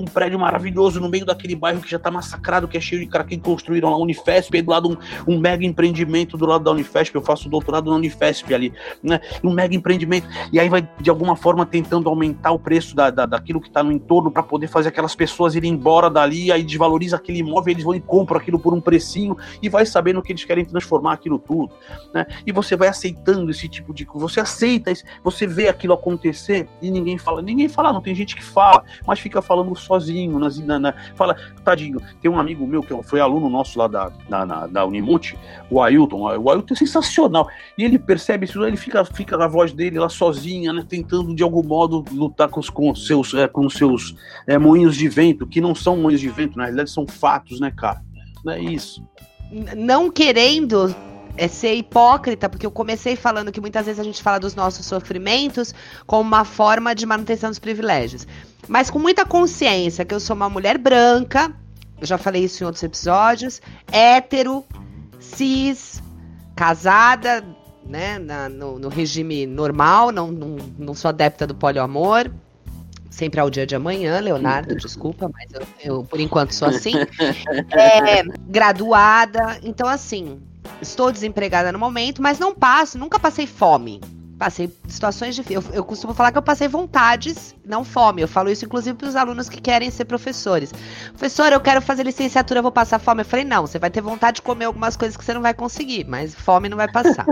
um prédio maravilhoso no meio daquele bairro que já tá massacrado, que é cheio de cara que construíram lá Unifesp, aí do lado um, um mega empreendimento do lado da Unifesp, eu faço doutorado na Unifesp ali, né? Um mega empreendimento, e aí vai de alguma forma tentando aumentar o preço da, da daquilo que tá no entorno para poder fazer aquelas pessoas irem embora dali, aí desvaloriza aquele imóvel, eles vão e compram aquilo por um precinho e vai sabendo que eles querem transformar aquilo tudo, né? E você vai aceitando esse tipo de você aceita, você vê aquilo acontecer e ninguém fala, ninguém fala, não tem gente que fala, mas fica falando sozinho, nas, na, na, fala, tadinho, tem um amigo meu que foi aluno nosso lá da, da, na, da Unimute, o Ailton, o Ailton é sensacional, e ele percebe isso, ele fica, fica na voz dele lá sozinha, né, tentando de algum modo lutar com os, com seus, é, com seus é, moinhos de vento, que não são moinhos de vento, na realidade são fatos, né, cara? Não é isso. Não querendo é ser hipócrita, porque eu comecei falando que muitas vezes a gente fala dos nossos sofrimentos como uma forma de manutenção dos privilégios. Mas com muita consciência que eu sou uma mulher branca, eu já falei isso em outros episódios, hétero, cis, casada, né, na, no, no, regime normal, não, não, não sou adepta do poliamor, sempre ao dia de amanhã, Leonardo, desculpa, mas eu, eu por enquanto sou assim. <laughs> É, graduada, então assim, estou desempregada no momento, mas não passo, nunca passei fome. Passei situações difíceis. Eu, eu costumo falar que eu passei vontades, não fome. Eu falo isso, inclusive, para os alunos que querem ser professores. Professor, eu quero fazer licenciatura, eu vou passar fome. Eu falei, não, você vai ter vontade de comer algumas coisas que você não vai conseguir, mas fome não vai passar.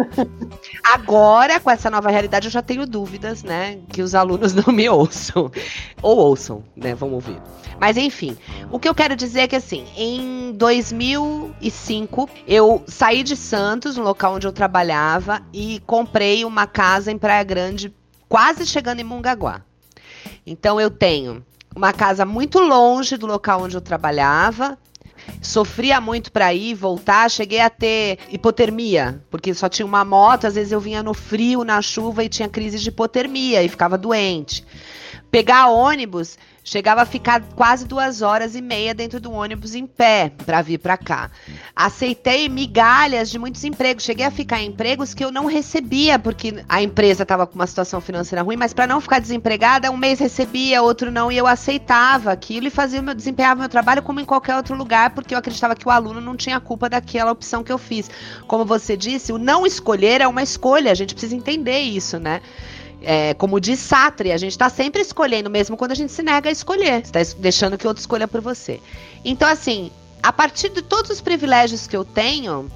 <laughs> Agora, com essa nova realidade, eu já tenho dúvidas, né? Que os alunos <laughs> não me ouçam. Ou ouçam, né? Vamos ouvir. Mas enfim, o que eu quero dizer é que assim, em 2005, eu saí de Santos, no local onde eu trabalhava, e comprei uma casa em Praia Grande, quase chegando em Mongaguá. Então eu tenho uma casa muito longe do local onde eu trabalhava, sofria muito para ir voltar, cheguei a ter hipotermia, porque só tinha uma moto, às vezes eu vinha no frio, na chuva e tinha crise de hipotermia e ficava doente. Pegar ônibus, chegava a ficar quase duas horas e meia dentro do ônibus em pé para vir para cá. Aceitei migalhas de muitos empregos. Cheguei a ficar em empregos que eu não recebia porque a empresa estava com uma situação financeira ruim, mas para não ficar desempregada, um mês recebia, outro não, e eu aceitava aquilo e fazia meu, desempenhava meu trabalho como em qualquer outro lugar, porque eu acreditava que o aluno não tinha culpa daquela opção que eu fiz. Como você disse, o não escolher é uma escolha. A gente precisa entender isso, né? É, como diz Sartre, a gente está sempre escolhendo, mesmo quando a gente se nega a escolher. Você está deixando que outro escolha por você. Então, assim, a partir de todos os privilégios que eu tenho,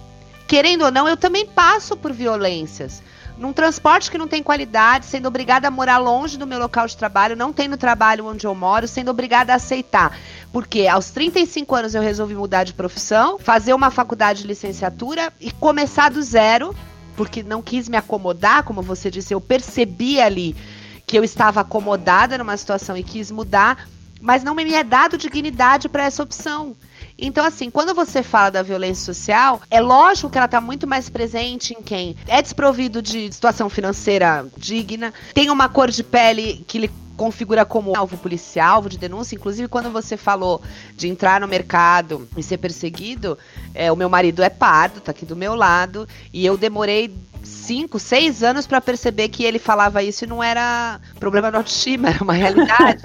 querendo ou não, eu também passo por violências. Num transporte que não tem qualidade, sendo obrigada a morar longe do meu local de trabalho, não tendo trabalho onde eu moro, sendo obrigada a aceitar. Porque aos 35 anos eu resolvi mudar de profissão, fazer uma faculdade de licenciatura e começar do zero porque não quis me acomodar, como você disse, eu percebi ali que eu estava acomodada numa situação e quis mudar, mas não me é dado dignidade para essa opção. Então, assim, quando você fala da violência social, é lógico que ela está muito mais presente em quem é desprovido de situação financeira digna, tem uma cor de pele que lhe configura como alvo policial, alvo de denúncia. Inclusive, quando você falou de entrar no mercado e ser perseguido, é, o meu marido é pardo, tá aqui do meu lado, e eu demorei cinco, seis anos para perceber que ele falava isso e não era problema de autoestima, <laughs> era uma realidade.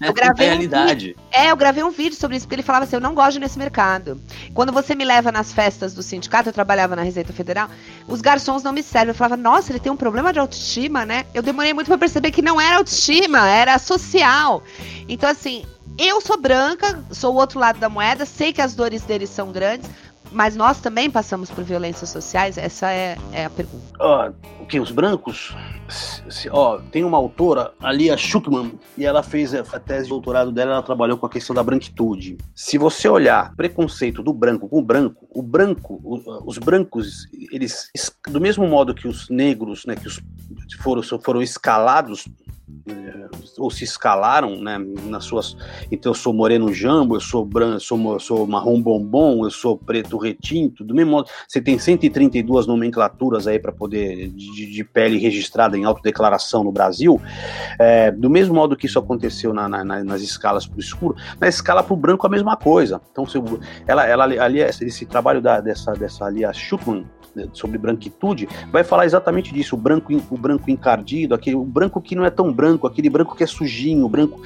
Eu gravei realidade. Um é, eu gravei um vídeo sobre isso, porque ele falava assim, eu não gosto nesse mercado. Quando você me leva nas festas do sindicato, eu trabalhava na Receita Federal, os garçons não me servem. Eu falava, nossa, ele tem um problema de autoestima, né? Eu demorei muito para perceber que não era autoestima, era social. Então, assim, eu sou branca, sou o outro lado da moeda, sei que as dores deles são grandes, mas nós também passamos por violências sociais? Essa é, é a pergunta. Ó, o que? Os brancos? Ó, tem uma autora, Alia Schuckman, e ela fez a tese de doutorado dela, ela trabalhou com a questão da branquitude. Se você olhar preconceito do branco com o branco, o branco, os brancos, eles, do mesmo modo que os negros, né, que os, foram, foram escalados ou se escalaram, né, nas suas. Então eu sou moreno jambo, eu sou branco, sou, sou marrom bombom, eu sou preto retinto, do mesmo modo. Você tem 132 nomenclaturas aí para poder de, de, pele registrada em autodeclaração no Brasil. É, do mesmo modo que isso aconteceu na, na, nas escalas para o escuro, na escala para o branco a mesma coisa. Então, se, ela, ela ali, esse trabalho da, dessa, dessa ali, a Schuckman, né, sobre branquitude, vai falar exatamente disso, o branco, o branco encardido, aquele, o branco que não é tão aquele branco que é sujinho, branco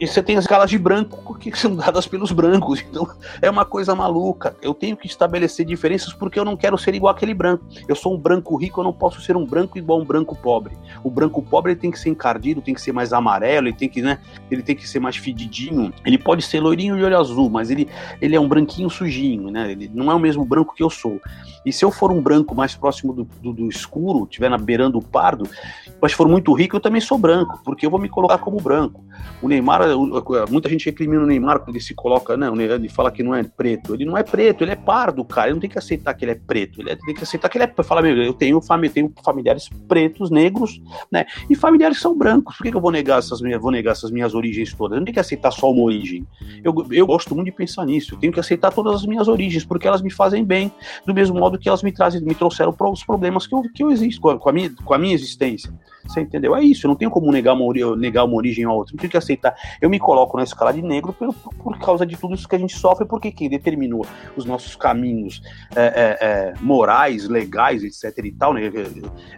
e você tem as escalas de branco que são dadas pelos brancos. Então é uma coisa maluca. Eu tenho que estabelecer diferenças porque eu não quero ser igual aquele branco. Eu sou um branco rico, eu não posso ser um branco igual um branco pobre. O branco pobre tem que ser encardido, tem que ser mais amarelo, ele tem que, né, ele tem que ser mais fedidinho. Ele pode ser loirinho de olho azul, mas ele, ele é um branquinho sujinho, né? Ele não é o mesmo branco que eu sou. E se eu for um branco mais próximo do, do, do escuro, estiver na beirando o pardo, mas for muito rico, eu também sou branco, porque eu vou me colocar como branco. O Neymar muita gente recrimina o Neymar quando ele se coloca, não, ele fala que não é preto. Ele não é preto, ele é pardo, cara. Ele não tem que aceitar que ele é preto. Ele tem que aceitar que ele é. Fala, meu, eu tenho, fami tenho familiares pretos, negros, né? E familiares são brancos. Por que, que eu vou negar essas minhas, vou negar essas minhas origens todas? Eu não tenho que aceitar só uma origem. Eu, eu gosto muito de pensar nisso. Eu tenho que aceitar todas as minhas origens, porque elas me fazem bem, do mesmo modo que elas me trazem, me trouxeram para os problemas que eu, que eu existo com a, minha, com a minha existência. Você entendeu? É isso, eu não tenho como negar uma, negar uma origem a outra. Eu tenho que aceitar. Eu me coloco na escala de negro por, por causa de tudo isso que a gente sofre, porque quem determinou os nossos caminhos é, é, é, morais, legais, etc. e tal, né,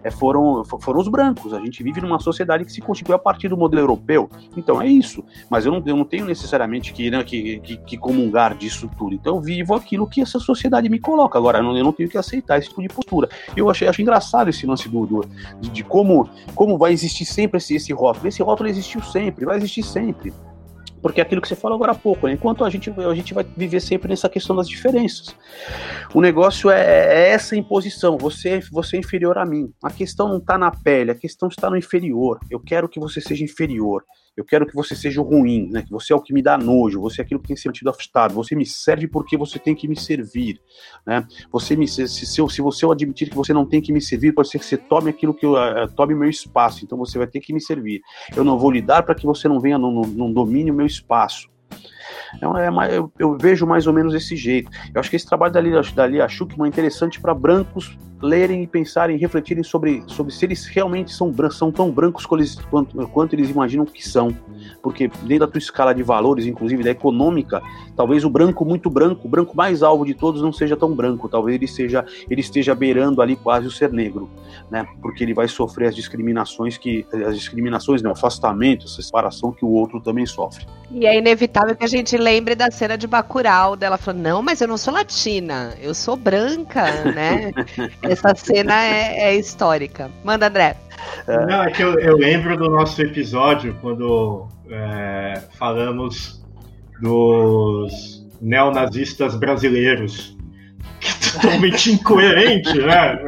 é, foram, foram os brancos. A gente vive numa sociedade que se constitui a partir do modelo europeu. Então é isso. Mas eu não, eu não tenho necessariamente que, né, que, que, que, comungar disso tudo. Então eu vivo aquilo que essa sociedade me coloca. Agora, eu não, eu não tenho que aceitar esse tipo de postura. Eu achei, engraçado esse lance do, do de, de como como vai existir sempre esse, esse rótulo? Esse rótulo existiu sempre, vai existir sempre. Porque é aquilo que você falou agora há pouco, né? enquanto a gente, a gente vai viver sempre nessa questão das diferenças. O negócio é, é essa imposição, você, você é inferior a mim. A questão não está na pele, a questão está no inferior. Eu quero que você seja inferior eu quero que você seja ruim, né? Que você é o que me dá nojo, você é aquilo que tem mantido afastado, você me serve porque você tem que me servir, né? Você me se, se, se, você admitir que você não tem que me servir, pode ser que você tome aquilo que eu uh, tome meu espaço, então você vai ter que me servir. Eu não vou lhe dar para que você não venha, não, não domine o meu espaço. Então, é, eu, eu, vejo mais ou menos desse jeito. Eu acho que esse trabalho da Lia, da Schuckman é interessante para brancos lerem e pensarem, refletirem sobre, sobre se eles realmente são, são tão brancos quanto, quanto eles imaginam que são. Porque dentro da tua escala de valores, inclusive da econômica, talvez o branco muito branco, o branco mais alvo de todos não seja tão branco, talvez ele seja ele esteja beirando ali quase o ser negro, né? Porque ele vai sofrer as discriminações que as discriminações, não, afastamento, essa separação que o outro também sofre. E é inevitável que a gente lembre da cena de Bacurau, dela falando: "Não, mas eu não sou latina, eu sou branca", né? <laughs> Essa cena é, é histórica. Manda, André. É. Não, é que eu, eu, lembro do nosso episódio quando é, falamos dos neonazistas brasileiros. Que totalmente <laughs> incoerente, né?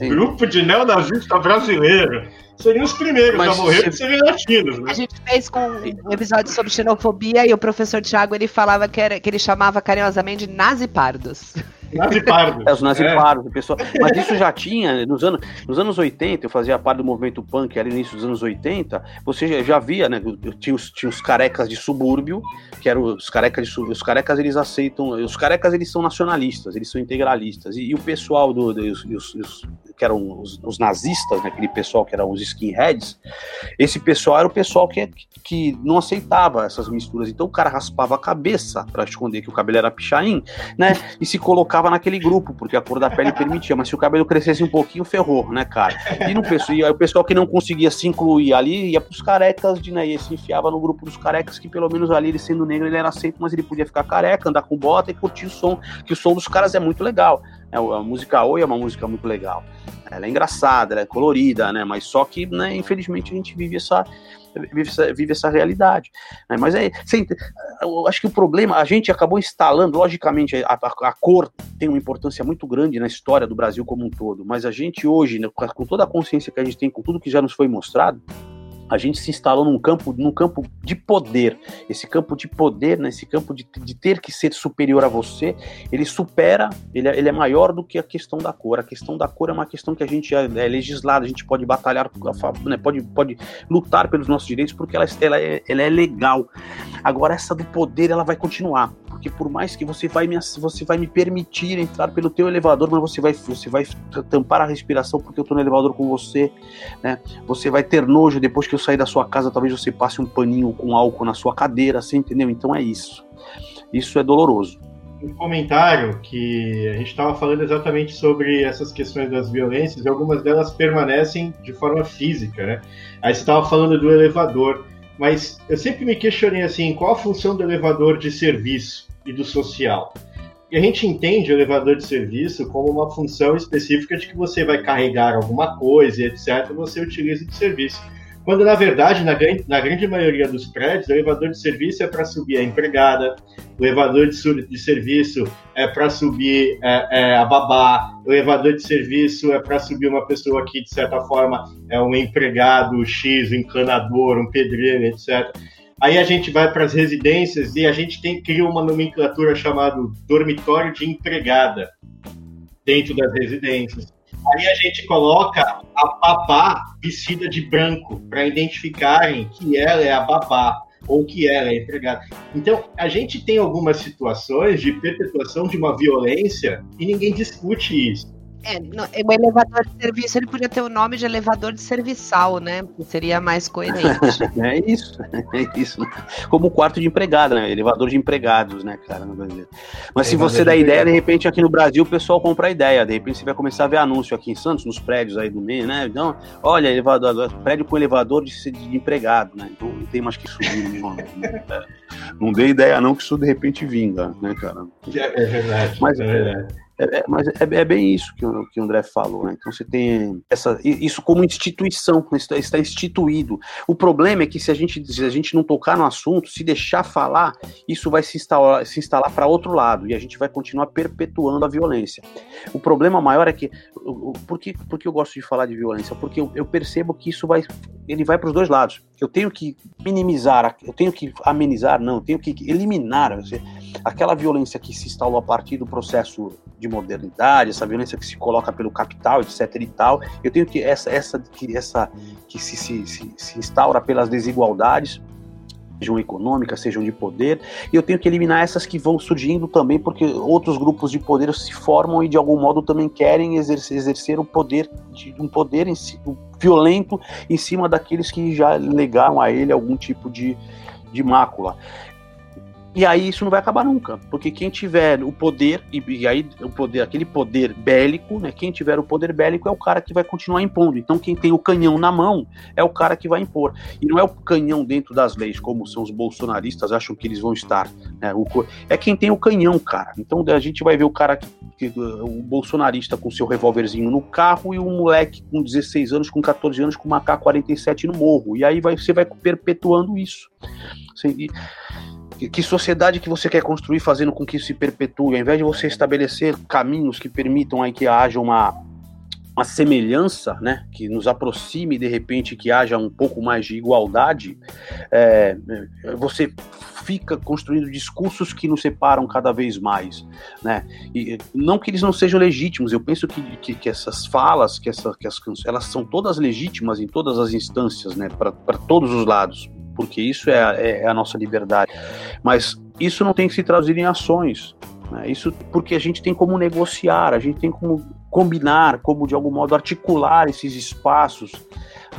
Um grupo de neonazista brasileiro seriam os primeiros Mas a morrer porque seriam latinos, né? A gente fez com um episódio sobre xenofobia e o professor Tiago ele falava que, era, que ele chamava carinhosamente de nazipardos. Nazipardos. É, os nazipardos, é. pessoal. Mas isso já tinha, nos anos, nos anos 80, eu fazia parte do movimento punk ali no início dos anos 80, você já, já via, né? Tinha os, tinha os carecas de subúrbio, que eram os carecas de Os carecas eles aceitam. Os carecas eles são nacionalistas, eles são integralistas. E, e o pessoal do, do os, os, que eram os, os, nazistas, né, aquele pessoal que eram os skinheads, esse pessoal era o pessoal que, que não aceitava essas misturas. Então o cara raspava a cabeça para esconder que o cabelo era pichain, né? E se colocava naquele grupo, porque a cor da pele permitia. Mas se o cabelo crescesse um pouquinho, ferrou, né, cara? E, no, e aí o pessoal que não conseguia se incluir ali ia pros carecas, de, né? E se enfiava no grupo dos carecas, que pelo menos ali ele sendo negro ele era aceito, mas ele podia ficar careca, andar com bota e curtir o som, que o som dos caras é muito legal. É, a música Oi é uma música muito legal. Ela é engraçada, ela é colorida, né? Mas só que, né, infelizmente, a gente vive essa, vive essa, vive essa realidade. Né? Mas é, eu acho que o problema, a gente acabou instalando, logicamente, a, a, a, cor tem uma importância muito grande na história do Brasil como um todo, mas a gente hoje, né, com toda a consciência que a gente tem, com tudo que já nos foi mostrado, a gente se instalou num campo, num campo de poder. Esse campo de poder, né, esse campo de, de ter que ser superior a você, ele supera, ele é, ele é, maior do que a questão da cor. A questão da cor é uma questão que a gente é, é legislada, a gente pode batalhar, né, pode, pode lutar pelos nossos direitos porque ela, ela, é, ela é legal. Agora, essa do poder, ela vai continuar porque por mais que você vai me você vai me permitir entrar pelo teu elevador, mas você vai você vai tampar a respiração porque eu tô no elevador com você, né? Você vai ter nojo depois que eu sair da sua casa, talvez você passe um paninho com álcool na sua cadeira, assim, entendeu? Então é isso. Isso é doloroso. Um comentário que a gente estava falando exatamente sobre essas questões das violências e algumas delas permanecem de forma física, né? Aí você estava falando do elevador mas eu sempre me questionei assim, qual a função do elevador de serviço e do social? E a gente entende o elevador de serviço como uma função específica de que você vai carregar alguma coisa etc, você utiliza de serviço. Quando, na verdade, na grande, na grande maioria dos prédios, o elevador de serviço é para subir a empregada, o elevador de, de serviço é para subir é, é, a babá, o elevador de serviço é para subir uma pessoa que, de certa forma, é um empregado X, um encanador, um pedreiro, etc. Aí a gente vai para as residências e a gente tem cria uma nomenclatura chamada dormitório de empregada dentro das residências. Aí a gente coloca a babá vestida de branco para identificarem que ela é a babá ou que ela é empregada. Então, a gente tem algumas situações de perpetuação de uma violência e ninguém discute isso. É, o elevador de serviço ele podia ter o nome de elevador de serviçal, né? Seria mais coerente. <laughs> é isso, é isso. Como quarto de empregado, né? Elevador de empregados, né, cara, no Brasil. Mas se você dá ideia, de repente aqui no Brasil o pessoal compra a ideia. De repente você vai começar a ver anúncio aqui em Santos, nos prédios aí do meio, né? Então, olha, elevador, prédio com elevador de, de empregado, né? Então não tem mais que subir mesmo. Né? Não dê ideia não que isso de repente vinga, né, cara? É, é verdade. Mas, é verdade. É, é, mas é, é, bem isso que o, que o André falou, né? Então você tem essa, isso como instituição, está, instituído. O problema é que se a, gente, se a gente não tocar no assunto, se deixar falar, isso vai se instalar, se instalar para outro lado e a gente vai continuar perpetuando a violência. O problema maior é que. Por que, por que eu gosto de falar de violência? Porque eu, eu percebo que isso vai. Ele vai para os dois lados. Eu tenho que minimizar, eu tenho que amenizar, não, eu tenho que eliminar aquela violência que se instalou a partir do processo de de modernidade, essa violência que se coloca pelo capital, etc e tal. Eu tenho que essa essa que essa que se, se, se, se instaura pelas desigualdades sejam econômicas, sejam de poder, e eu tenho que eliminar essas que vão surgindo também, porque outros grupos de poder se formam e de algum modo também querem exercer, exercer o poder, de, um poder si, violento em cima daqueles que já legaram a ele algum tipo de, de mácula. E aí isso não vai acabar nunca, porque quem tiver o poder, e, e, aí o poder, aquele poder bélico, né? Quem tiver o poder bélico é o cara que vai continuar impondo. Então quem tem o canhão na mão é o cara que vai impor. E não é o canhão dentro das leis, como são os bolsonaristas acham que eles vão estar. Né? O, é quem tem o canhão, cara. Então a gente vai ver o cara que, o bolsonarista com seu revólverzinho no carro e o moleque com 16 anos, com 14 anos, com uma K-47 no morro. E aí vai, você vai perpetuando isso. Você, que sociedade que você quer construir fazendo com que isso se perpetue? Ao invés de você estabelecer caminhos que permitam aí que haja uma, uma semelhança, né, que nos aproxime de repente que haja um pouco mais de igualdade, é, você fica construindo discursos que nos separam cada vez mais, né? E não que eles não sejam legítimos, eu penso que, que, que essas falas, que, essa, que as elas são todas legítimas em todas as instâncias, né, para todos os lados porque isso é a, é a nossa liberdade. Mas isso não tem que se traduzir em ações. Né? Isso porque a gente tem como negociar, a gente tem como combinar, como de algum modo articular esses espaços.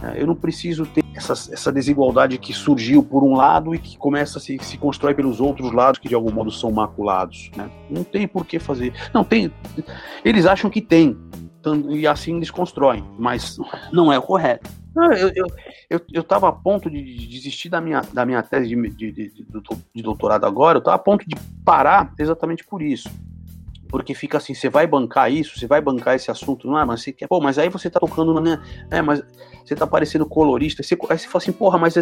Né? Eu não preciso ter essa, essa, desigualdade que surgiu por um lado e que começa a se, se constrói pelos outros lados que de algum modo são maculados. Né? Não tem por que fazer. Não tem. Eles acham que tem e assim eles constroem, mas não é o correto. Eu, eu, eu, eu tava a ponto de desistir da minha, da minha tese de, de, de, de doutorado agora, eu tava a ponto de parar exatamente por isso. Porque fica assim, você vai bancar isso, você vai bancar esse assunto, não é? Mas você quer, pô, mas aí você tá tocando na minha. É, mas você tá parecendo colorista. Você, aí você fala assim, porra, mas é,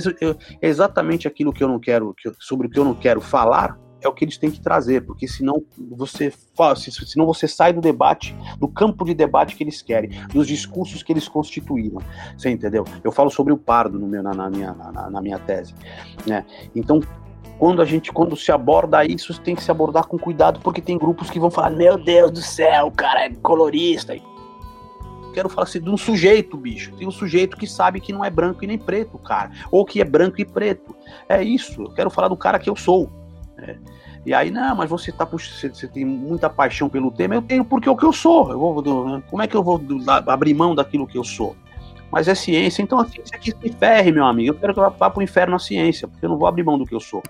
é exatamente aquilo que eu não quero, que, sobre o que eu não quero falar, é o que eles têm que trazer, porque senão você senão você sai do debate, do campo de debate que eles querem, dos discursos que eles constituíram. Você entendeu? Eu falo sobre o pardo no meu, na, na minha, na, na minha tese. Né? Então, quando a gente, quando se aborda isso, tem que se abordar com cuidado, porque tem grupos que vão falar, meu Deus do céu, o cara é colorista. Quero falar assim de um sujeito, bicho. Tem um sujeito que sabe que não é branco e nem preto, cara. Ou que é branco e preto. É isso. Eu quero falar do cara que eu sou. É. E aí, não, mas você tá você, você, tem muita paixão pelo tema. Eu tenho porque é o que eu sou. Eu vou, como é que eu vou abrir mão daquilo que eu sou? Mas é ciência, então a ciência que se ferre, meu amigo. Eu quero que eu vá pro inferno a ciência, porque eu não vou abrir mão do que eu sou.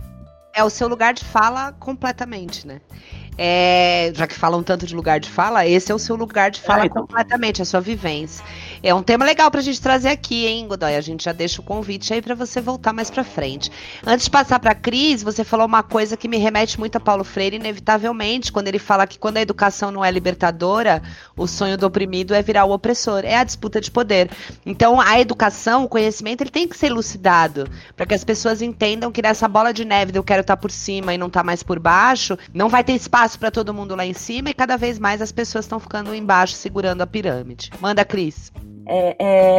É o seu lugar de fala completamente, né? É, já que falam tanto de lugar de fala, esse é o seu lugar de fala é, então. completamente, a sua vivência. É um tema legal pra gente trazer aqui, hein, Godoy? A gente já deixa o convite aí para você voltar mais pra frente. Antes de passar pra Cris, você falou uma coisa que me remete muito a Paulo Freire, inevitavelmente, quando ele fala que quando a educação não é libertadora, o sonho do oprimido é virar o opressor. É a disputa de poder. Então, a educação, o conhecimento, ele tem que ser elucidado para que as pessoas entendam que nessa bola de neve do eu quero estar tá por cima e não estar tá mais por baixo, não vai ter espaço para todo mundo lá em cima e cada vez mais as pessoas estão ficando embaixo segurando a pirâmide. Manda, Cris é,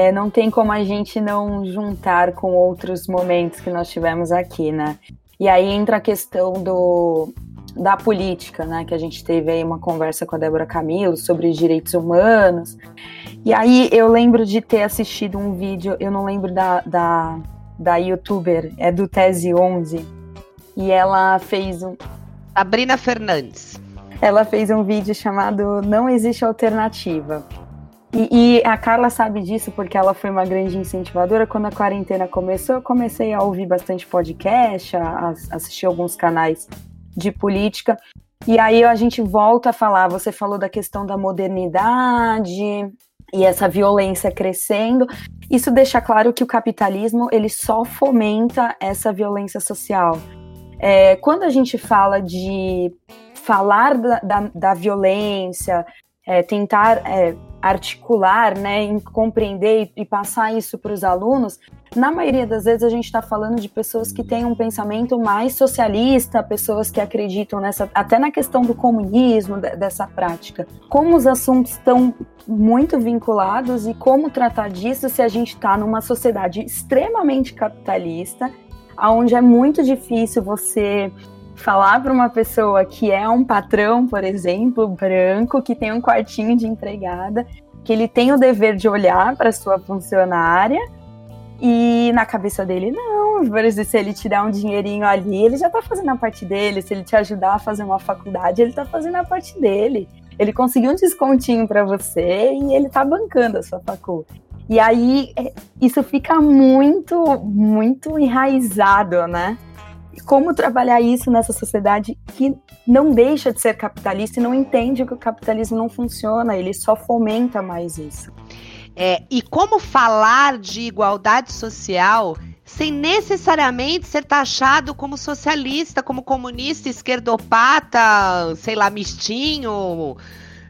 é, não tem como a gente não juntar com outros momentos que nós tivemos aqui, né? E aí entra a questão do, da política, né? Que a gente teve aí uma conversa com a Débora Camilo sobre direitos humanos. E aí eu lembro de ter assistido um vídeo, eu não lembro da, da, da youtuber, é do Tese 11, e ela fez um. Sabrina Fernandes. Ela fez um vídeo chamado Não Existe Alternativa. E, e, a Carla sabe disso porque ela foi uma grande incentivadora. Quando a quarentena começou, eu comecei a ouvir bastante podcast, a, a assistir alguns canais de política. E aí a gente volta a falar. Você falou da questão da modernidade e essa violência crescendo. Isso deixa claro que o capitalismo ele só fomenta essa violência social. É, quando a gente fala de falar da, da, da violência, é, tentar é, articular, né, em compreender e, e passar isso para os alunos, na maioria das vezes a gente está falando de pessoas que têm um pensamento mais socialista, pessoas que acreditam nessa, até na questão do comunismo, dessa prática. Como os assuntos estão muito vinculados e como tratar disso se a gente está numa sociedade extremamente capitalista, onde é muito difícil você falar para uma pessoa que é um patrão, por exemplo, branco, que tem um quartinho de empregada, que ele tem o dever de olhar para sua funcionária e na cabeça dele, não, por exemplo, se ele te dá um dinheirinho ali, ele já está fazendo a parte dele. Se ele te ajudar a fazer uma faculdade, ele está fazendo a parte dele. Ele conseguiu um descontinho para você e ele está bancando a sua faculdade. E aí é, isso fica muito, muito enraizado, né? como trabalhar isso nessa sociedade que não deixa de ser capitalista e não entende que o capitalismo não funciona, ele só fomenta mais isso. É, e como falar de igualdade social sem necessariamente ser taxado como socialista, como comunista, esquerdopata, sei lá, mistinho,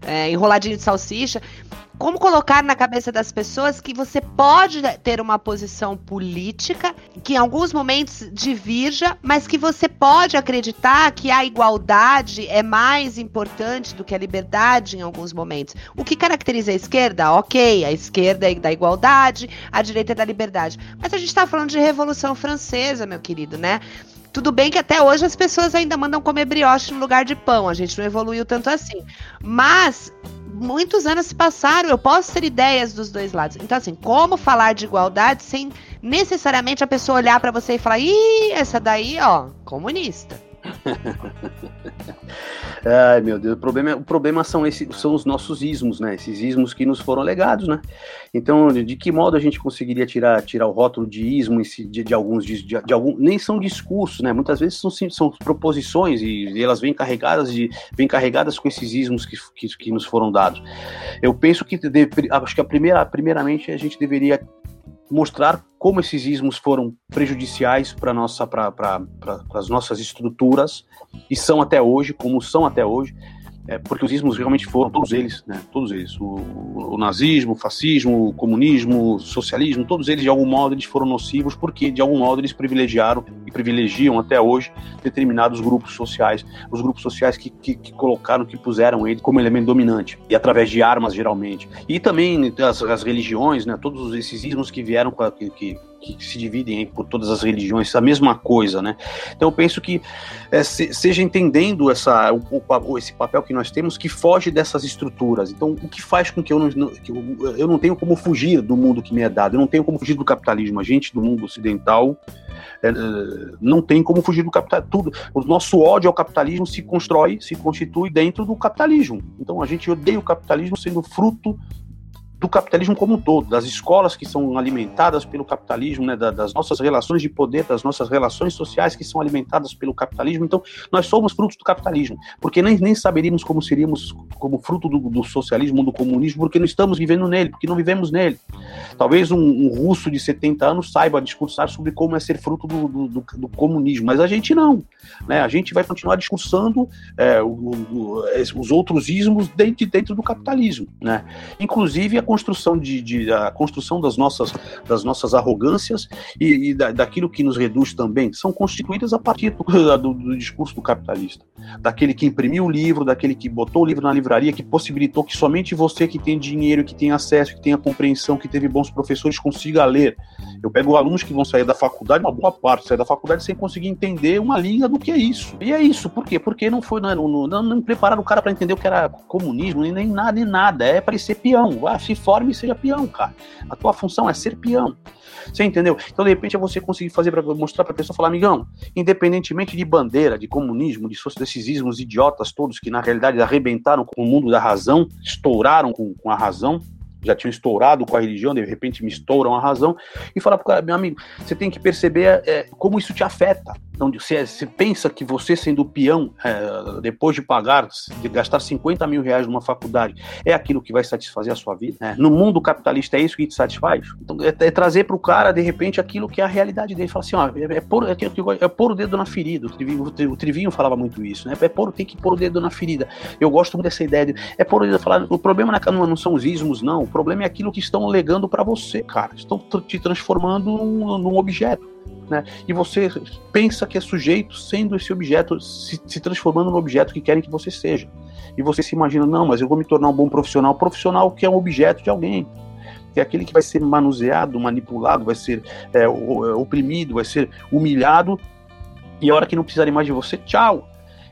é, enroladinho de salsicha como colocar na cabeça das pessoas que você pode ter uma posição política que em alguns momentos divirja, mas que você pode acreditar que a igualdade é mais importante do que a liberdade em alguns momentos. O que caracteriza a esquerda? Ok, a esquerda é da igualdade, a direita é da liberdade. Mas a gente está falando de Revolução Francesa, meu querido, né? Tudo bem que até hoje as pessoas ainda mandam comer brioche no lugar de pão, a gente não evoluiu tanto assim. Mas muitos anos se passaram, eu posso ter ideias dos dois lados. Então, assim, como falar de igualdade sem necessariamente a pessoa olhar para você e falar, ih, essa daí, ó, comunista. <laughs> Ai, meu Deus, o problema, é, o problema são, esses, são os nossos ismos, né? Esses ismos que nos foram legados, né? Então, de, de que modo a gente conseguiria tirar, tirar o rótulo de ismo de, de alguns, de, de, algum, nem são discursos, né? Muitas vezes são, são proposições e, e elas vêm carregadas de, vêm carregadas com esses ismos que, que, que nos foram dados. Eu penso que, de, acho que a primeira, primeiramente a gente deveria mostrar como esses ismos foram prejudiciais para nossa para as nossas estruturas e são até hoje como são até hoje é, porque os ismos realmente foram, todos eles, né, todos eles, o, o, nazismo, o fascismo, o comunismo, o socialismo, todos eles de algum modo eles foram nocivos porque de algum modo eles privilegiaram e privilegiam até hoje determinados grupos sociais, os grupos sociais que, que, que colocaram, que puseram ele como elemento dominante. E através de armas geralmente. E também as, as religiões, né, todos esses ismos que vieram com a, que, que se dividem por todas as religiões, a mesma coisa, né? Então eu penso que é, se, seja entendendo essa, o, o, esse papel que nós temos que foge dessas estruturas. Então o que faz com que eu não, que eu, eu não tenho como fugir do mundo que me é dado, eu não tenho como fugir do capitalismo. A gente do mundo ocidental é, não tem como fugir do capitalismo. Tudo, o nosso ódio ao capitalismo se constrói, se constitui dentro do capitalismo. Então a gente odeia o capitalismo sendo fruto do capitalismo como um todo, das escolas que são alimentadas pelo capitalismo, né, das nossas relações de poder, das nossas relações sociais que são alimentadas pelo capitalismo. Então, nós somos frutos do capitalismo, porque nem, nem saberíamos como seríamos como fruto do, do socialismo, do comunismo, porque não estamos vivendo nele, porque não vivemos nele. Talvez um, um russo de 70 anos saiba discursar sobre como é ser fruto do, do, do comunismo, mas a gente não. Né? A gente vai continuar discursando é, o, o, os outros ismos dentro, dentro do capitalismo. Né? Inclusive, construção de, de a construção das nossas das nossas arrogâncias e, e da, daquilo que nos reduz também são constituídas a partir do, do, do, discurso do capitalista, daquele que imprimiu o livro, daquele que botou o livro na livraria, que possibilitou que somente você que tem dinheiro, que tem acesso, que tem a compreensão, que teve bons professores consiga ler. Eu pego alunos que vão sair da faculdade, uma boa parte sair da faculdade sem conseguir entender uma linha do que é isso. E é isso, por quê? Porque não foi não, não, não, não prepararam o cara para entender o que era comunismo, nem, nem nada, nem nada. É para ser peão. Ah, se forme e seja peão, cara. A tua função é ser peão. Você entendeu? Então, de repente, é você conseguir fazer para mostrar para a pessoa, falar, amigão, independentemente de bandeira, de comunismo, de desses idiotas todos que na realidade arrebentaram com o mundo da razão, estouraram com, com a razão, já tinham estourado com a religião, de repente me estouram a razão, e falar pro cara, meu amigo, você tem que perceber é, como isso te afeta. Então, você, você pensa que você sendo peão, é, depois de pagar, de gastar 50 mil reais numa faculdade, é aquilo que vai satisfazer a sua vida? É. No mundo capitalista é isso que te satisfaz? Então, é, é trazer para o cara, de repente, aquilo que é a realidade dele. Fala assim, ó, é, é, pôr, é, é pôr o dedo na ferida. O Trivinho, o Trivinho falava muito isso, né? É pôr, tem que pôr o dedo na ferida. Eu gosto muito dessa ideia de, é pôr o dedo, falar, o problema não, não são os ismos, não. Problema é aquilo que estão legando para você, cara. Estão te transformando num, num objeto. Né? E você pensa que é sujeito sendo esse objeto, se, se, transformando no objeto que querem que você seja. E você se imagina, não, mas eu vou me tornar um bom profissional. Profissional que é um objeto de alguém. É aquele que vai ser manuseado, manipulado, vai ser é, é oprimido, vai ser humilhado. E a hora que não precisarem mais de você, tchau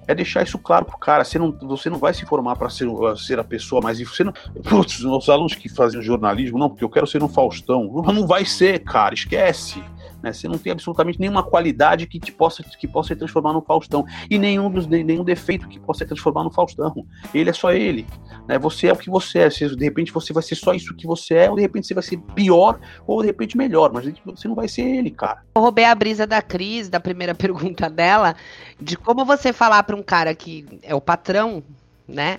é deixar isso claro pro cara. Você não, você não vai se formar para ser, ser a pessoa mais. Você não, putz, os alunos que fazem jornalismo, não, porque eu quero ser um Faustão. Não vai ser, cara, esquece. Né? Você não tem absolutamente nenhuma qualidade que te possa, que possa se transformar no Faustão. E nenhum, dos, nenhum defeito que possa se transformar no Faustão. Ele é só ele. Né? Você é o que você é. De repente você vai ser só isso que você é, ou de repente você vai ser pior, ou de repente melhor. Mas você não vai ser ele, cara. Eu roubei a brisa da Cris, da primeira <laughs> pergunta dela, de como você falar para um cara que é o patrão, né?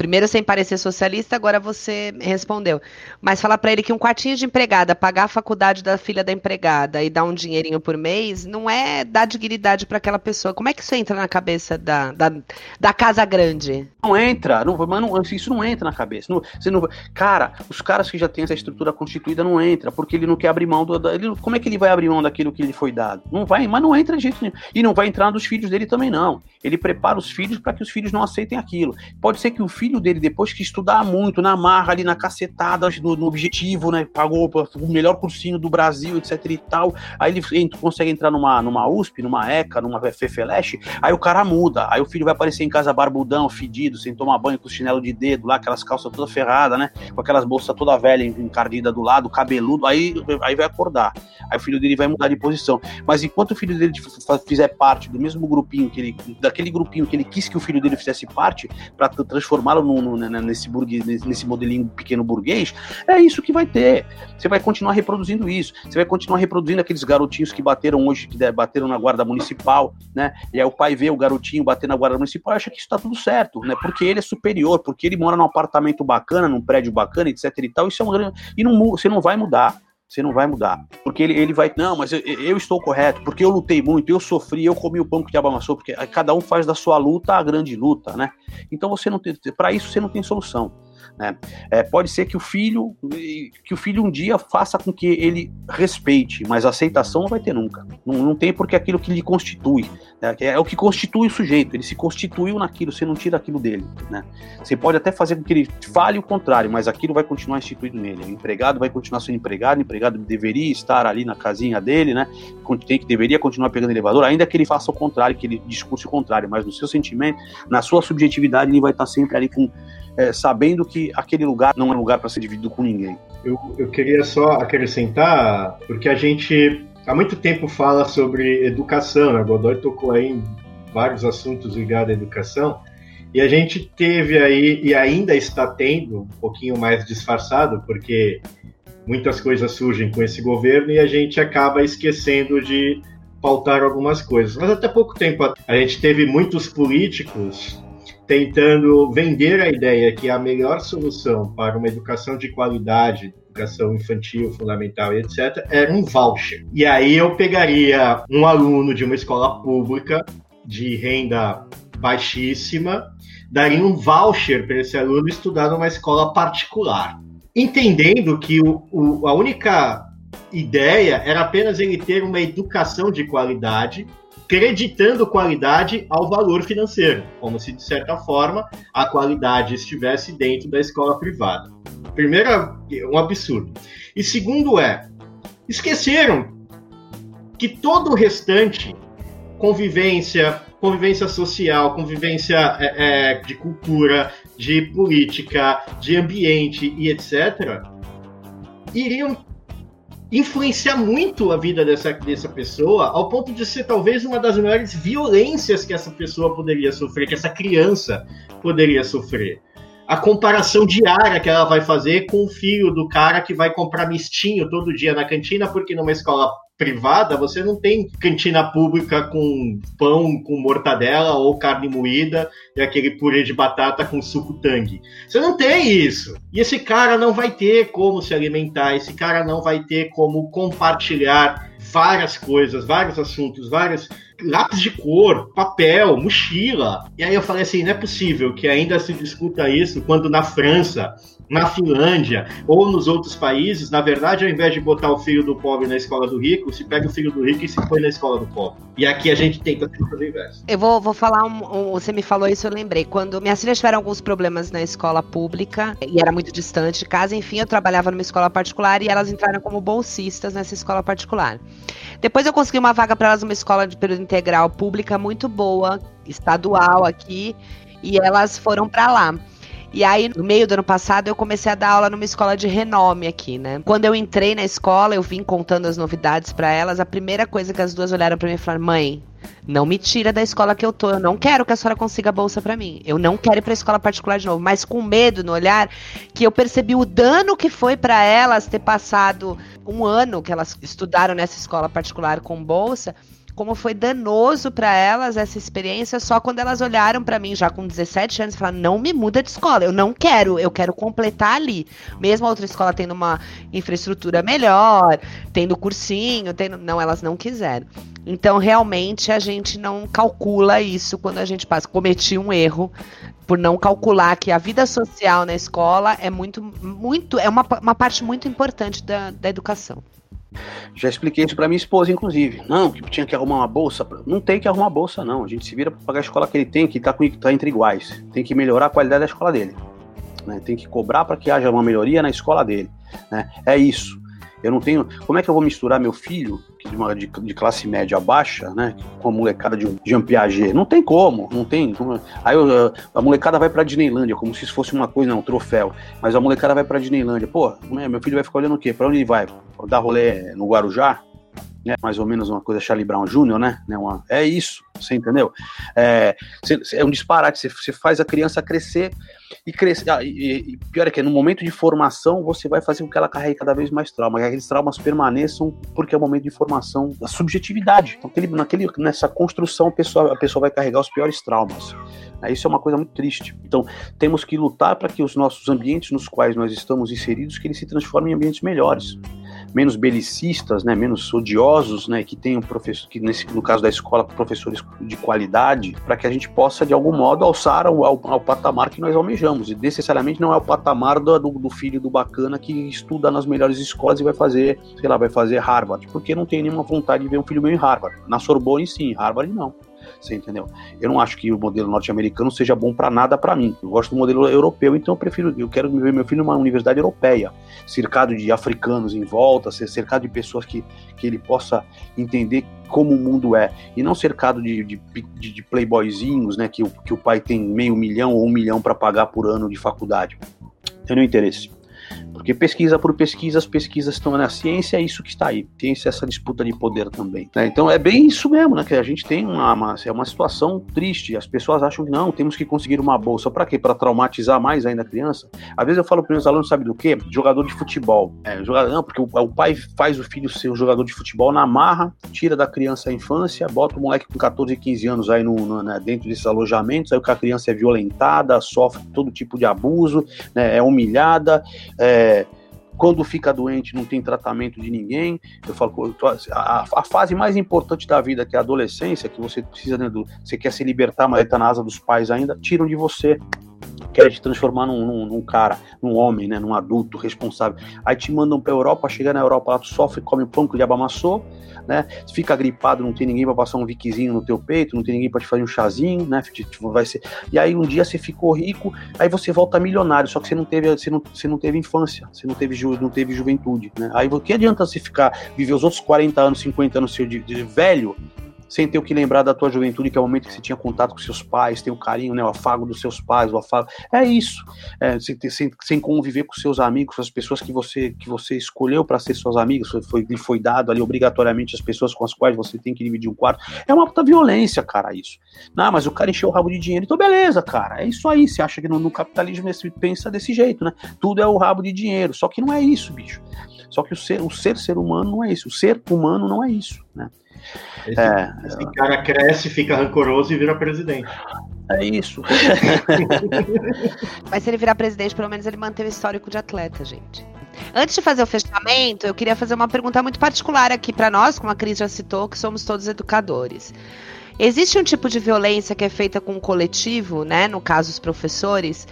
Primeiro sem parecer socialista, agora você respondeu. Mas falar para ele que um quartinho de empregada, pagar a faculdade da filha da empregada e dar um dinheirinho por mês, não é dar dignidade para aquela pessoa. Como é que isso entra na cabeça da, da, da casa grande? Não entra, não, mas não, isso não entra na cabeça. Não, você não, cara, os caras que já têm essa estrutura constituída não entra, porque ele não quer abrir mão do. Ele, como é que ele vai abrir mão daquilo que lhe foi dado? Não vai, mas não entra jeito nenhum. E não vai entrar dos filhos dele também, não. Ele prepara os filhos para que os filhos não aceitem aquilo. Pode ser que o filho filho dele, depois que estudar muito, na marra ali, na cacetada, no, no objetivo, né? Pagou o melhor cursinho do Brasil, etc e tal. Aí ele consegue entrar numa, numa USP, numa ECA, numa FFLESH, aí o cara muda. Aí o filho vai aparecer em casa barbudão, fedido, sem tomar banho, com chinelo de dedo lá, aquelas calças toda ferrada, né? Com aquelas bolsas toda velha, encardida do lado, cabeludo, aí, aí vai acordar. Aí o filho dele vai mudar de posição. Mas enquanto o filho dele fizer parte do mesmo grupinho que ele, daquele grupinho que ele quis que o filho dele fizesse parte, para transformá-lo no, no, né, nesse, burguês, nesse modelinho pequeno burguês, é isso que vai ter. Você vai continuar reproduzindo isso. Você vai continuar reproduzindo aqueles garotinhos que bateram hoje, que bateram na guarda municipal, né? E aí o pai vê o garotinho bater na guarda municipal e acha que isso tá tudo certo, né? Porque ele é superior, porque ele mora num apartamento bacana, num prédio bacana, etc e tal. Isso é um grande. E não, você não vai mudar. Você não vai mudar. Porque ele, ele vai, não, mas eu, eu, estou correto, porque eu lutei muito, eu sofri, eu comi o pão que o diabo porque cada um faz da sua luta a grande luta, né? Então você não tem, para isso você não tem solução. Né? É, pode ser que o filho que o filho um dia faça com que ele respeite, mas aceitação não vai ter nunca. Não, não tem porque aquilo que lhe constitui. Né? É o que constitui o sujeito. Ele se constituiu naquilo, você não tira aquilo dele. Né? Você pode até fazer com que ele fale o contrário, mas aquilo vai continuar instituído nele. O empregado vai continuar sendo empregado, o empregado deveria estar ali na casinha dele, né? Tem que deveria continuar pegando elevador, ainda que ele faça o contrário, que ele discurse o contrário, mas no seu sentimento, na sua subjetividade, ele vai estar sempre ali com é, sabendo que aquele lugar não é lugar para ser dividido com ninguém. Eu, eu queria só acrescentar, porque a gente há muito tempo fala sobre educação, né? Godoy tocou aí em vários assuntos ligados à educação, e a gente teve aí, e ainda está tendo, um pouquinho mais disfarçado, porque muitas coisas surgem com esse governo e a gente acaba esquecendo de pautar algumas coisas. Mas até pouco tempo a gente teve muitos políticos tentando vender a ideia que a melhor solução para uma educação de qualidade, educação infantil, fundamental e etc., era um voucher. E aí eu pegaria um aluno de uma escola pública de renda baixíssima, daria um voucher para esse aluno estudar numa escola particular, entendendo que o, o, a única ideia era apenas ele ter uma educação de qualidade creditando qualidade ao valor financeiro, como se de certa forma a qualidade estivesse dentro da escola privada. Primeiro, um absurdo. E segundo é, esqueceram que todo o restante, convivência, convivência social, convivência é, é, de cultura, de política, de ambiente e etc., iriam influenciar muito a vida dessa, dessa pessoa, ao ponto de ser talvez uma das maiores violências que essa pessoa poderia sofrer, que essa criança poderia sofrer. A comparação diária que ela vai fazer com o filho do cara que vai comprar mistinho todo dia na cantina, porque numa escola privada, você não tem cantina pública com pão com mortadela ou carne moída e aquele purê de batata com suco tangue. Você não tem isso. E esse cara não vai ter como se alimentar, esse cara não vai ter como compartilhar várias coisas, vários assuntos, vários lápis de cor, papel, mochila. E aí eu falei assim, não é possível que ainda se discuta isso quando na França na Finlândia ou nos outros países, na verdade, ao invés de botar o filho do pobre na escola do rico, se pega o filho do rico e se põe na escola do pobre. E aqui a gente tenta fazer o inverso. Eu vou, vou falar, um, um, você me falou isso, eu lembrei. Quando minhas filhas tiveram alguns problemas na escola pública, e era muito distante de casa, enfim, eu trabalhava numa escola particular e elas entraram como bolsistas nessa escola particular. Depois eu consegui uma vaga para elas numa escola de período integral pública muito boa, estadual aqui, e elas foram para lá. E aí, no meio do ano passado, eu comecei a dar aula numa escola de renome aqui, né? Quando eu entrei na escola, eu vim contando as novidades para elas. A primeira coisa que as duas olharam para mim e falaram: mãe, não me tira da escola que eu tô. Eu não quero que a senhora consiga bolsa para mim. Eu não quero ir pra escola particular de novo. Mas com medo no olhar, que eu percebi o dano que foi para elas ter passado um ano que elas estudaram nessa escola particular com bolsa como foi danoso para elas essa experiência só quando elas olharam para mim já com 17 anos e falaram: "Não me muda de escola, eu não quero, eu quero completar ali". Mesmo a outra escola tendo uma infraestrutura melhor, tendo cursinho, tendo não, elas não quiseram. Então, realmente a gente não calcula isso quando a gente passa. Cometi um erro por não calcular que a vida social na escola é muito muito é uma, uma parte muito importante da, da educação. Já expliquei isso para minha esposa, inclusive. Não, que tinha que arrumar uma bolsa. Não tem que arrumar uma bolsa, não. A gente se vira para pagar a escola que ele tem, que está tá entre iguais. Tem que melhorar a qualidade da escola dele. Né? Tem que cobrar para que haja uma melhoria na escola dele. Né? É isso. Eu não tenho. Como é que eu vou misturar meu filho, de, uma, de, de classe média baixa, né? Com a molecada de Jean Piaget? Não tem como, não tem. Aí eu, a molecada vai pra Disneylândia, como se isso fosse uma coisa, não, um troféu. Mas a molecada vai pra Disneylândia. Pô, né, meu filho vai ficar olhando o quê? Pra onde ele vai? Dar rolê no Guarujá? Né, mais ou menos uma coisa Charlie Brown Jr., né? né uma, é isso, você entendeu? É, é um disparate, você, você faz a criança crescer e crescer. Ah, e, e, pior é que no momento de formação você vai fazer com que ela carregue cada vez mais traumas, que aqueles traumas permaneçam porque é o momento de formação da subjetividade. Então, aquele, naquele, nessa construção, a pessoa, a pessoa vai carregar os piores traumas. Isso é uma coisa muito triste. Então, temos que lutar para que os nossos ambientes nos quais nós estamos inseridos, que eles se transformem em ambientes melhores. Menos belicistas, né, menos odiosos, né, que tenham professor, que nesse, no caso da escola, professores de qualidade, para que a gente possa de algum modo alçar ao, ao, ao, patamar que nós almejamos. E necessariamente não é o patamar do, do, filho do bacana que estuda nas melhores escolas e vai fazer, sei lá, vai fazer Harvard, porque não tem nenhuma vontade de ver um filho meu em Harvard. Na Sorbonne sim, Harvard não. Você entendeu? Eu não acho que o modelo norte-americano seja bom para nada para mim. Eu gosto do modelo europeu, então eu prefiro, eu quero ver meu filho numa universidade europeia, cercado de africanos em volta, cercado de pessoas que, que ele possa entender como o mundo é, e não cercado de, de, de, de playboyzinhos, né, que, o, que o pai tem meio milhão ou um milhão para pagar por ano de faculdade. Tem nenhum interesse. Porque pesquisa por pesquisa, as pesquisas estão na ciência, é isso que está aí. Ciência é essa disputa de poder também. Né? Então é bem isso mesmo, né? Que a gente tem uma, uma, é uma situação triste. As pessoas acham que não, temos que conseguir uma bolsa. Para quê? Para traumatizar mais ainda a criança? Às vezes eu falo para meus alunos, sabe do quê? Jogador de futebol. É, jogador, não, porque o, o, pai faz o filho ser um jogador de futebol na marra, tira da criança a infância, bota o moleque com 14, 15 anos aí no, no né, dentro desses alojamentos, aí a criança é violentada, sofre todo tipo de abuso, né, é humilhada, é, quando fica doente, não tem tratamento de ninguém. Eu falo, a, a fase mais importante da vida, que é a adolescência, que você precisa, né, do, você quer se libertar, mas está na asa dos pais ainda, tiram de você quer te transformar num, num, num, cara, num homem, né, num adulto responsável. Aí te mandam pra Europa, chega na Europa, lá tu sofre, come pão que o diabo amassou, né? Fica gripado, não tem ninguém para passar um viquezinho no teu peito, não tem ninguém para te fazer um chazinho, né? Vai ser. E aí um dia você ficou rico, aí você volta milionário, só que você não teve, você não, você não teve infância, você não teve, ju, não teve juventude, né? Aí o que adianta você ficar viver os outros 40 anos, 50 anos seu de, de velho, sem ter o que lembrar da tua juventude, que é o momento que você tinha contato com seus pais, tem o carinho, né, o afago dos seus pais, o afago. É isso. É, sem, sem, sem, conviver com seus amigos, com as pessoas que você, que você escolheu para ser suas amigas, foi, lhe foi dado ali obrigatoriamente as pessoas com as quais você tem que dividir um quarto. É uma puta violência, cara, isso. Não, mas o cara encheu o rabo de dinheiro, então beleza, cara. É isso aí. Você acha que no, no capitalismo você pensa desse jeito, né? Tudo é o rabo de dinheiro. Só que não é isso, bicho. Só que o ser, o ser ser humano não é isso. O ser humano não é isso, né? Esse, é, esse cara cresce, fica rancoroso e vira presidente. É isso. Mas se ele virar presidente, pelo menos ele manteve o histórico de atleta, gente. Antes de fazer o fechamento, eu queria fazer uma pergunta muito particular aqui para nós, como a Cris já citou, que somos todos educadores. Existe um tipo de violência que é feita com o coletivo, né? No caso, os professores,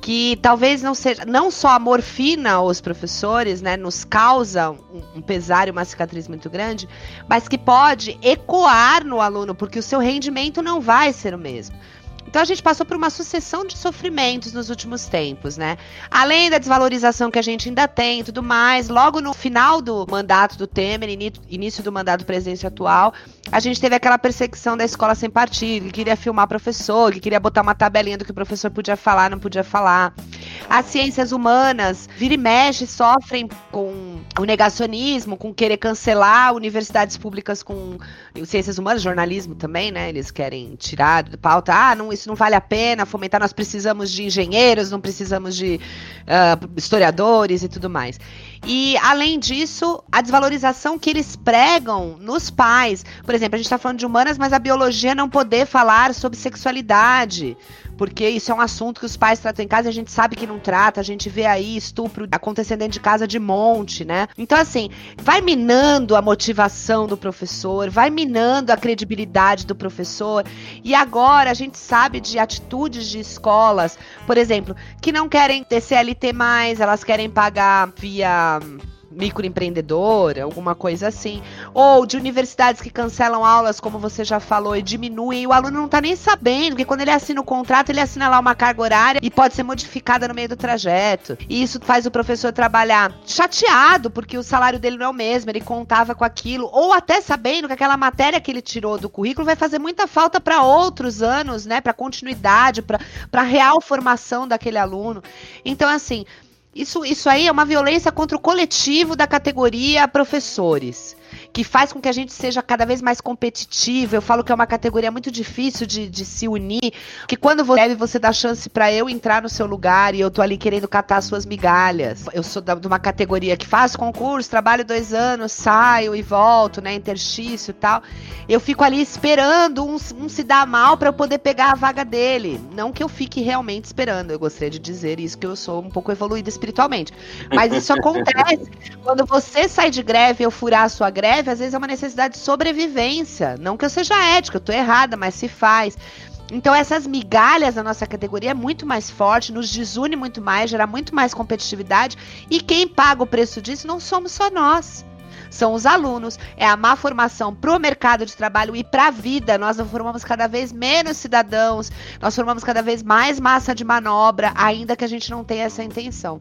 que talvez não seja não só a morfina aos professores, né, nos causa um, um pesar e uma cicatriz muito grande, mas que pode ecoar no aluno, porque o seu rendimento não vai ser o mesmo. Então a gente passou por uma sucessão de sofrimentos nos últimos tempos, né? Além da desvalorização que a gente ainda tem e tudo mais, logo no final do mandato do Temer, início do mandato presidência atual, a gente teve aquela perseguição da escola sem partido, que queria filmar professor, que queria botar uma tabelinha do que o professor podia falar, não podia falar. As ciências humanas, vira e mexe, sofrem com o negacionismo, com querer cancelar universidades públicas com ciências humanas, jornalismo também, né? Eles querem tirar do pauta, ah, não, isso não vale a pena fomentar, nós precisamos de engenheiros, não precisamos de uh, historiadores e tudo mais. E, além disso, a desvalorização que eles pregam nos pais. Por exemplo, a gente está falando de humanas, mas a biologia não poder falar sobre sexualidade porque isso é um assunto que os pais tratam em casa e a gente sabe que não trata, a gente vê aí estupro acontecendo dentro de casa de monte, né? Então, assim, vai minando a motivação do professor, vai minando a credibilidade do professor, e agora a gente sabe de atitudes de escolas, por exemplo, que não querem ter CLT mais, elas querem pagar via microempreendedor, alguma coisa assim. Ou de universidades que cancelam aulas, como você já falou, e diminuem, e o aluno não tá nem sabendo, porque quando ele assina o contrato, ele assina lá uma carga horária e pode ser modificada no meio do trajeto. E isso faz o professor trabalhar chateado, porque o salário dele não é o mesmo, ele contava com aquilo, ou até sabendo que aquela matéria que ele tirou do currículo vai fazer muita falta para outros anos, né, para continuidade, para real formação daquele aluno. Então, assim, isso, isso aí é uma violência contra o coletivo da categoria professores que faz com que a gente seja cada vez mais competitivo. Eu falo que é uma categoria muito difícil de, de se unir, que quando você deve, você dá chance para eu entrar no seu lugar e eu tô ali querendo catar suas migalhas. Eu sou da, de uma categoria que faço concurso, trabalho dois anos, saio e volto, né, interstício e tal. Eu fico ali esperando um, um se dar mal para eu poder pegar a vaga dele. Não que eu fique realmente esperando, eu gostaria de dizer isso, que eu sou um pouco evoluída espiritualmente. Mas isso <laughs> acontece. Quando você sai de greve ou furar a sua greve, às vezes é uma necessidade de sobrevivência. Não que eu seja ética, eu tô errada, mas se faz. Então essas migalhas da nossa categoria é muito mais forte, nos desune muito mais, gera muito mais competitividade e quem paga o preço disso não somos só nós. São os alunos, é a má formação para o mercado de trabalho e para a vida. Nós formamos cada vez menos cidadãos, nós formamos cada vez mais massa de manobra, ainda que a gente não tenha essa intenção.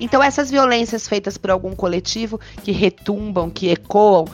Então, essas violências feitas por algum coletivo que retumbam, que ecoam,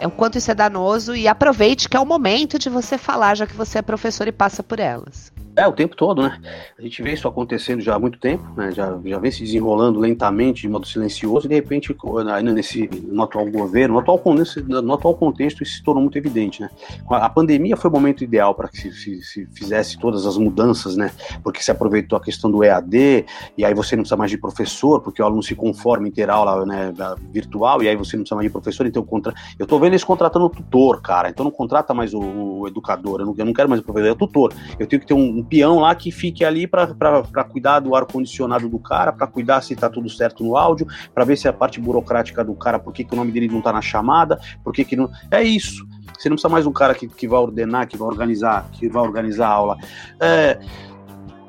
é o quanto isso é danoso e aproveite que é o momento de você falar, já que você é professor e passa por elas. É, o tempo todo, né? A gente vê isso acontecendo já há muito tempo, né? Já, já vem se desenrolando lentamente, de modo silencioso, e de repente, ainda nesse, no atual governo, no atual, nesse, no atual contexto, isso se tornou muito evidente, né? A pandemia foi o momento ideal para que se, se, se, fizesse todas as mudanças, né? Porque se aproveitou a questão do EAD, e aí você não precisa mais de professor, porque o aluno se conforma em ter aula né, virtual, e aí você não precisa mais de professor, então contra... eu tô vendo eles contratando o tutor, cara, então não contrata mais o, o educador, eu não, eu não quero mais o professor, é o tutor. Eu tenho que ter um um peão lá que fique ali para cuidar do ar-condicionado do cara, para cuidar se tá tudo certo no áudio, para ver se a parte burocrática do cara, por que, que o nome dele não tá na chamada, por que, que não. É isso. Você não precisa mais um cara que, que vai ordenar, que vai organizar, que vai organizar a aula. É,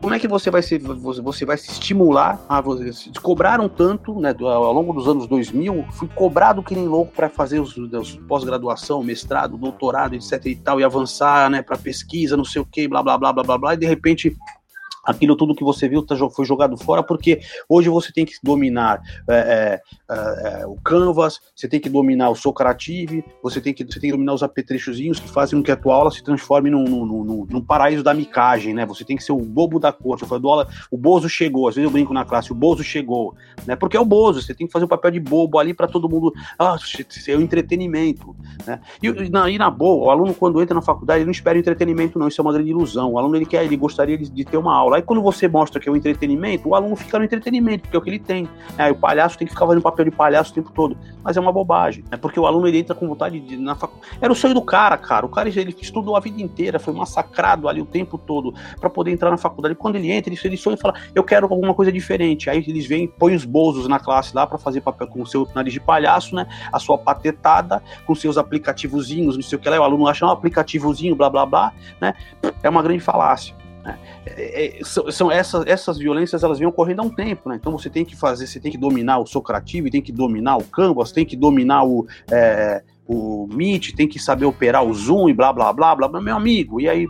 como é que você vai se, você vai se estimular a você, cobraram tanto, né, ao longo dos anos 2000, fui cobrado que nem louco para fazer os, os pós-graduação, mestrado, doutorado, etc e tal, e avançar, né, para pesquisa, não sei o que, blá, blá, blá, blá, blá, blá, e de repente aquilo tudo que você viu tá, foi jogado fora, porque hoje você tem que dominar é, é, é, é, o Canvas, você tem que dominar o Socrative, você tem que, você tem que dominar os apetrechozinhos que fazem com que a tua aula se transforme num, num, num, num paraíso da micagem, né? Você tem que ser o bobo da corte. Eu falo, aula, o Bozo chegou, às vezes eu brinco na classe, o Bozo chegou, né? Porque é o Bozo, você tem que fazer o um papel de bobo ali para todo mundo, ah, é o entretenimento, né? E, e, na, e na boa, o aluno quando entra na faculdade, ele não espera entretenimento não, isso é uma grande ilusão. O aluno ele quer, ele gostaria de, de ter uma aula Aí quando você mostra que é o entretenimento, o aluno fica no entretenimento, porque é o que ele tem. Aí o palhaço tem que ficar fazendo papel de palhaço o tempo todo. Mas é uma bobagem. É porque o aluno ele entra com vontade de. Na fac... Era o sonho do cara, cara. O cara ele estudou a vida inteira, foi massacrado ali o tempo todo para poder entrar na faculdade. Quando ele entra, ele, ele sonha e fala: Eu quero alguma coisa diferente. Aí eles vêm, põem os bozos na classe lá para fazer papel com o seu nariz de palhaço, né? A sua patetada, com seus aplicativozinhos, não sei o que lá. O aluno acha um aplicativozinho, blá blá blá, né? É uma grande falácia. Né? É, é, são, são essas, essas violências elas vêm ocorrendo há um tempo, né? Então você tem que fazer, você tem que dominar o Socrativo, tem que dominar o Canvas, tem que dominar o, é, o Meet, tem que saber operar o Zoom e blá blá blá blá, blá meu amigo. E aí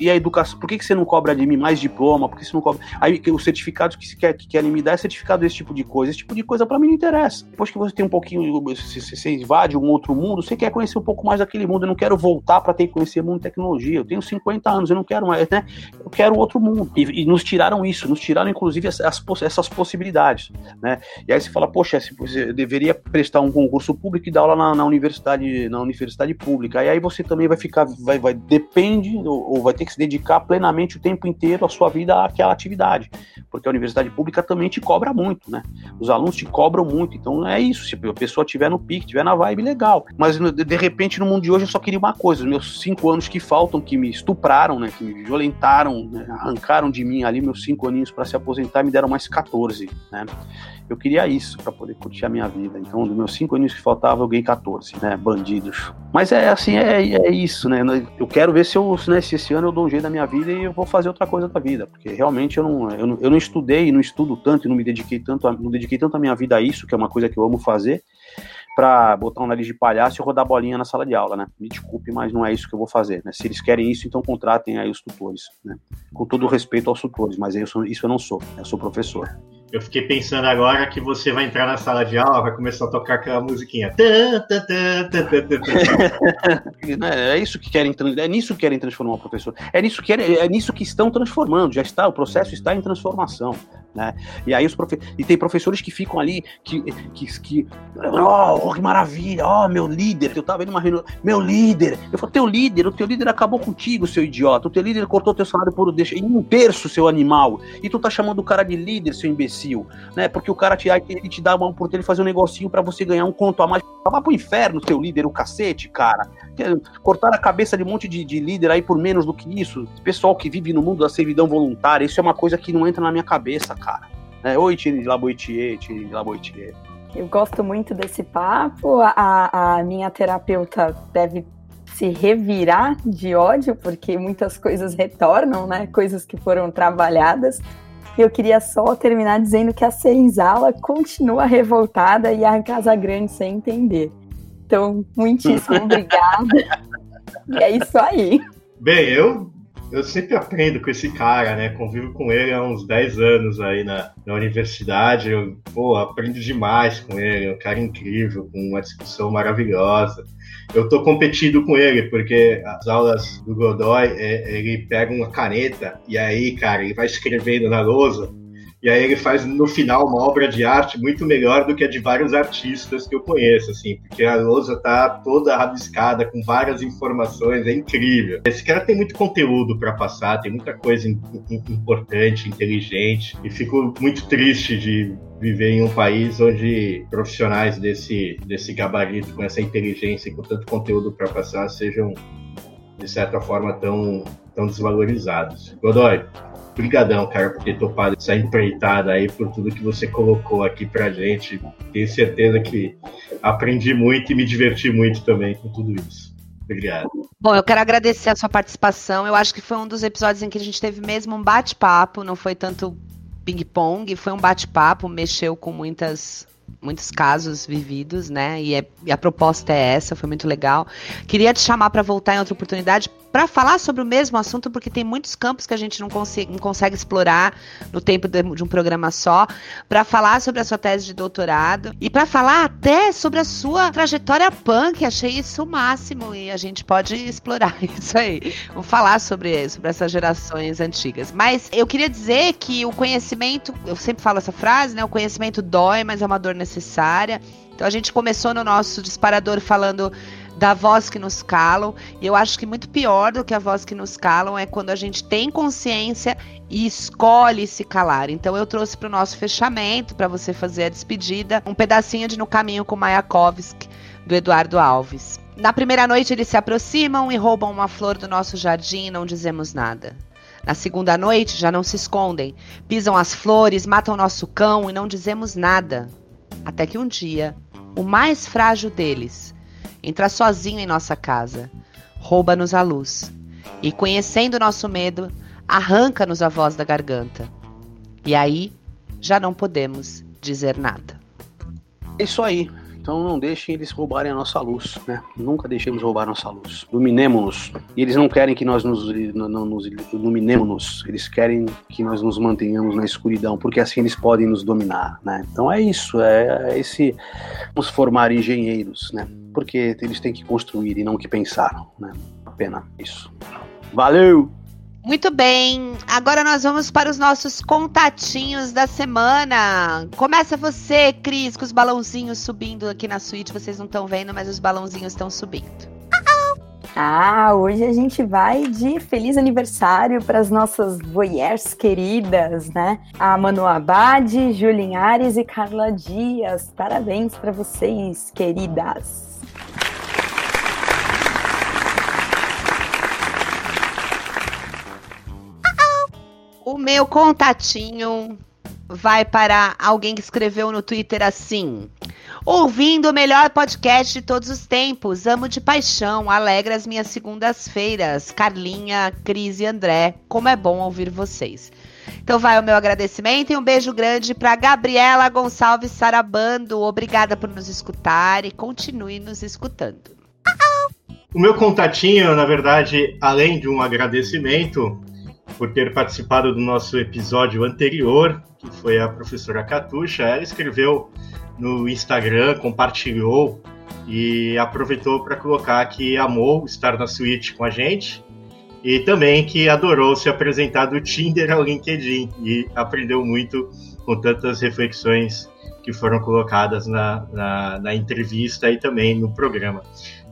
e a educação, por que, que você não cobra de mim mais diploma? Por que você não cobra? Aí os certificados que, quer, que querem me dar é certificado desse tipo de coisa. Esse tipo de coisa para mim não interessa. Depois que você tem um pouquinho, você, você invade um outro mundo, você quer conhecer um pouco mais daquele mundo. Eu não quero voltar para ter que conhecer mundo de tecnologia. Eu tenho 50 anos, eu não quero mais, né? Eu quero outro mundo. E, e nos tiraram isso, nos tiraram inclusive as, as, essas possibilidades, né? E aí você fala, poxa, você deveria prestar um concurso público e dar aula na, na universidade, na universidade pública. E aí você também vai ficar, vai, vai depende ou, ou vai ter que se dedicar plenamente o tempo inteiro a sua vida àquela atividade, porque a universidade pública também te cobra muito, né? Os alunos te cobram muito, então é isso. Se a pessoa tiver no pique, tiver na vibe, legal. Mas de repente no mundo de hoje eu só queria uma coisa: os meus cinco anos que faltam, que me estupraram, né? Que me violentaram, né? arrancaram de mim ali meus cinco aninhos para se aposentar, me deram mais 14, né? Eu queria isso para poder curtir a minha vida. Então, dos meus cinco anos que faltava, eu ganhei 14, né? Bandidos. Mas é assim, é, é isso, né? Eu quero ver se eu, né, se esse ano eu dou um jeito da minha vida e eu vou fazer outra coisa da vida. Porque realmente eu não, eu não, eu não estudei, não estudo tanto e não me dediquei tanto, a, não dediquei tanto a minha vida a isso, que é uma coisa que eu amo fazer para botar um nariz de palhaço e rodar bolinha na sala de aula, né? Me desculpe, mas não é isso que eu vou fazer, né? Se eles querem isso, então contratem aí os tutores, né? Com todo respeito aos tutores, mas sou, isso eu não sou, eu sou professor. Eu fiquei pensando agora que você vai entrar na sala de aula, vai começar a tocar aquela musiquinha. é isso que querem, é nisso que querem transformar o professor. É nisso que é nisso que estão transformando. Já está, o processo está em transformação. Né? E aí os profe... e tem professores que ficam ali que que, que oh, que maravilha, oh, meu líder, eu tava vendo uma reunião, meu líder. Eu falei, teu líder, o teu líder acabou contigo, seu idiota. O teu líder cortou teu salário por em um terço, seu animal. E tu tá chamando o cara de líder, seu imbecil, né? Porque o cara te ele te dá uma oportunidade de fazer um negocinho para você ganhar um conto a mais. Vá pro inferno, teu líder, o cacete, cara. Cortar a cabeça de um monte de, de líder aí por menos do que isso. Pessoal que vive no mundo da servidão voluntária, isso é uma coisa que não entra na minha cabeça, cara. É, Oi, Tire de Laboitier, Tire de Laboitier. Eu gosto muito desse papo. A, a minha terapeuta deve se revirar de ódio, porque muitas coisas retornam, né? Coisas que foram trabalhadas. Eu queria só terminar dizendo que a senzala continua revoltada e a Casa Grande sem entender. Então, muitíssimo <laughs> obrigada. e é isso aí. Bem, eu eu sempre aprendo com esse cara, né? Convivo com ele há uns 10 anos aí na, na universidade. Eu, pô, aprendo demais com ele. É um cara incrível, com uma discussão maravilhosa. Eu tô competindo com ele, porque as aulas do Godoy, é, ele pega uma caneta e aí, cara, ele vai escrevendo na lousa e aí ele faz no final uma obra de arte muito melhor do que a de vários artistas que eu conheço, assim, porque a lousa tá toda rabiscada com várias informações, é incrível. Esse cara tem muito conteúdo para passar, tem muita coisa importante, inteligente, e fico muito triste de viver em um país onde profissionais desse, desse gabarito, com essa inteligência e com tanto conteúdo para passar, sejam, de certa forma, tão, tão desvalorizados. Godoy, Obrigadão, cara, por ter topado essa empreitada aí, por tudo que você colocou aqui pra gente. Tenho certeza que aprendi muito e me diverti muito também com tudo isso. Obrigado. Bom, eu quero agradecer a sua participação. Eu acho que foi um dos episódios em que a gente teve mesmo um bate-papo, não foi tanto ping-pong, foi um bate-papo, mexeu com muitas muitos casos vividos, né? E, é, e, a proposta é essa, foi muito legal. Queria te chamar para voltar em outra oportunidade para falar sobre o mesmo assunto, porque tem muitos campos que a gente não, consegue, não consegue explorar no tempo de, de um programa só, para falar sobre a sua tese de doutorado e para falar até sobre a sua trajetória punk. Achei isso o máximo e a gente pode explorar <laughs> isso aí. Vamos falar sobre, sobre essas gerações antigas. Mas eu queria dizer que o conhecimento, eu sempre falo essa frase, né? O conhecimento dói, mas é uma dor necessária. Então a gente começou no nosso disparador falando da voz que nos calam. E eu acho que muito pior do que a voz que nos calam é quando a gente tem consciência e escolhe se calar. Então eu trouxe para o nosso fechamento, para você fazer a despedida, um pedacinho de No Caminho com Mayakovsky, do Eduardo Alves. Na primeira noite eles se aproximam e roubam uma flor do nosso jardim e não dizemos nada. Na segunda noite já não se escondem, pisam as flores, matam nosso cão e não dizemos nada. Até que um dia, o mais frágil deles, entra sozinho em nossa casa, rouba-nos a luz e, conhecendo nosso medo, arranca-nos a voz da garganta. E aí já não podemos dizer nada. É isso aí. Então não deixem eles roubarem a nossa luz, né? Nunca deixemos roubar a nossa luz. Iluminemos-nos. E eles não querem que nós nos, não, nos iluminemos-nos. Eles querem que nós nos mantenhamos na escuridão, porque assim eles podem nos dominar, né? Então é isso, é, é esse nos formar engenheiros, né? Porque eles têm que construir e não que pensar, né? Apenas isso. Valeu! Muito bem, agora nós vamos para os nossos contatinhos da semana. Começa você, Cris, com os balãozinhos subindo aqui na suíte. Vocês não estão vendo, mas os balãozinhos estão subindo. Ah, hoje a gente vai de feliz aniversário para as nossas voyeurs queridas, né? A Manu Abad, Julien Ares e Carla Dias. Parabéns para vocês, queridas. Meu contatinho vai para alguém que escreveu no Twitter assim: Ouvindo o melhor podcast de todos os tempos, amo de paixão, alegra as minhas segundas-feiras. Carlinha, Cris e André, como é bom ouvir vocês. Então vai o meu agradecimento e um beijo grande para Gabriela Gonçalves Sarabando. Obrigada por nos escutar e continue nos escutando. O meu contatinho, na verdade, além de um agradecimento, por ter participado do nosso episódio anterior, que foi a professora Catuxa. Ela escreveu no Instagram, compartilhou e aproveitou para colocar que amou estar na suíte com a gente e também que adorou se apresentar do Tinder ao LinkedIn e aprendeu muito com tantas reflexões que foram colocadas na, na, na entrevista e também no programa.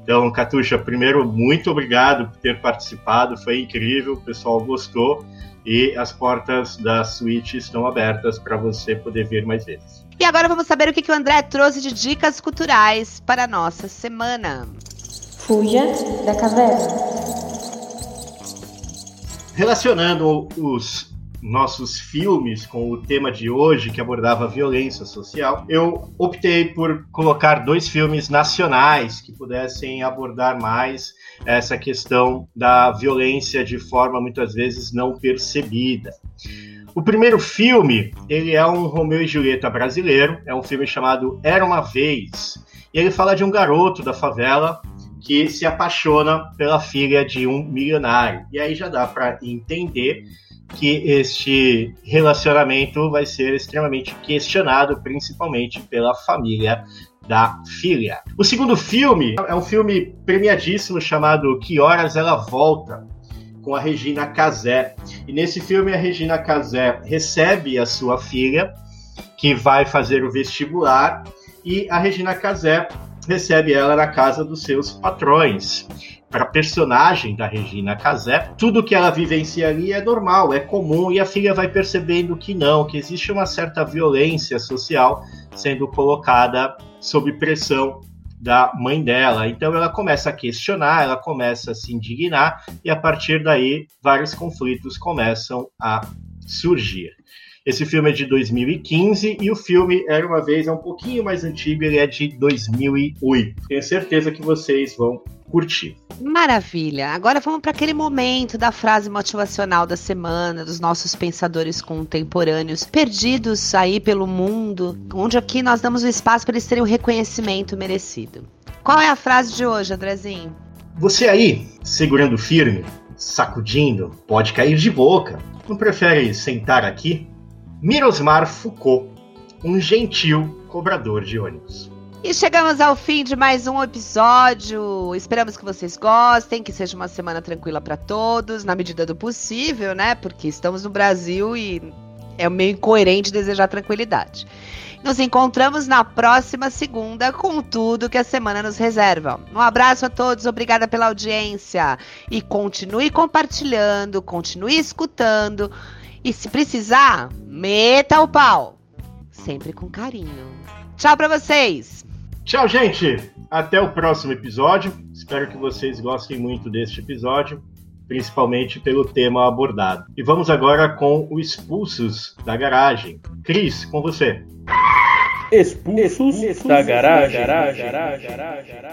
Então, Catuxa, primeiro, muito obrigado por ter participado, foi incrível, o pessoal gostou e as portas da suíte estão abertas para você poder vir mais vezes. E agora vamos saber o que, que o André trouxe de dicas culturais para a nossa semana. Fuja da caverna. Relacionando os nossos filmes com o tema de hoje, que abordava violência social, eu optei por colocar dois filmes nacionais que pudessem abordar mais essa questão da violência de forma muitas vezes não percebida. O primeiro filme, ele é um Romeu e Julieta brasileiro, é um filme chamado Era uma Vez, e ele fala de um garoto da favela que se apaixona pela filha de um milionário. E aí já dá para entender que este relacionamento vai ser extremamente questionado, principalmente pela família da filha. O segundo filme é um filme premiadíssimo chamado Que Horas Ela Volta, com a Regina Casé. E nesse filme a Regina Casé recebe a sua filha, que vai fazer o vestibular, e a Regina Casé recebe ela na casa dos seus patrões para personagem da Regina Casé, tudo que ela vivencia ali é normal, é comum, e a filha vai percebendo que não, que existe uma certa violência social sendo colocada sob pressão da mãe dela. Então ela começa a questionar, ela começa a se indignar, e a partir daí vários conflitos começam a surgir. Esse filme é de 2015 e o filme Era uma Vez é um pouquinho mais antigo, ele é de 2008. Tenho certeza que vocês vão curtir. Maravilha! Agora vamos para aquele momento da frase motivacional da semana, dos nossos pensadores contemporâneos, perdidos aí pelo mundo, onde aqui nós damos o espaço para eles terem o reconhecimento merecido. Qual é a frase de hoje, Andrezinho? Você aí, segurando firme, sacudindo, pode cair de boca. Não prefere sentar aqui? Mirosmar Foucault, um gentil cobrador de ônibus. E chegamos ao fim de mais um episódio. Esperamos que vocês gostem, que seja uma semana tranquila para todos, na medida do possível, né? Porque estamos no Brasil e é meio incoerente desejar tranquilidade. Nos encontramos na próxima segunda com tudo que a semana nos reserva. Um abraço a todos, obrigada pela audiência. E continue compartilhando, continue escutando. E se precisar, meta o pau. Sempre com carinho. Tchau para vocês! Tchau, gente! Até o próximo episódio. Espero que vocês gostem muito deste episódio, principalmente pelo tema abordado. E vamos agora com o Expulsos da Garagem. Cris, com você. Expulsos, Expulsos da, garagem. da garagem.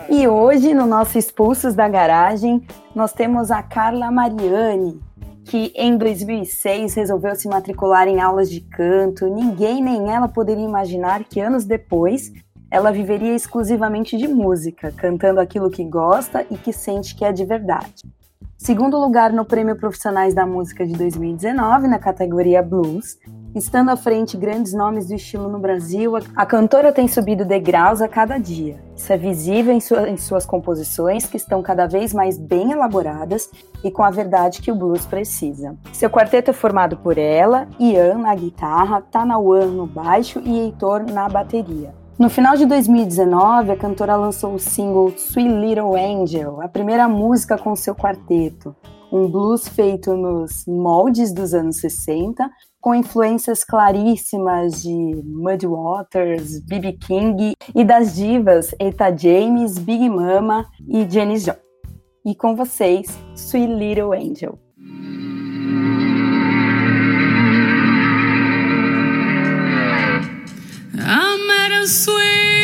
E hoje, no nosso Expulsos da Garagem, nós temos a Carla Mariani, que em 2006 resolveu se matricular em aulas de canto. Ninguém nem ela poderia imaginar que anos depois ela viveria exclusivamente de música, cantando aquilo que gosta e que sente que é de verdade. Segundo lugar no Prêmio Profissionais da Música de 2019, na categoria Blues, estando à frente grandes nomes do estilo no Brasil, a cantora tem subido degraus a cada dia. Isso é visível em, sua, em suas composições, que estão cada vez mais bem elaboradas e com a verdade que o blues precisa. Seu quarteto é formado por ela, Ian na guitarra, Tanauan no baixo e Heitor na bateria. No final de 2019, a cantora lançou o single Sweet Little Angel, a primeira música com seu quarteto, um blues feito nos moldes dos anos 60, com influências claríssimas de Muddy Waters, B.B. King e das divas Eta James, Big Mama e Janis Joplin. E com vocês, Sweet Little Angel. Sweet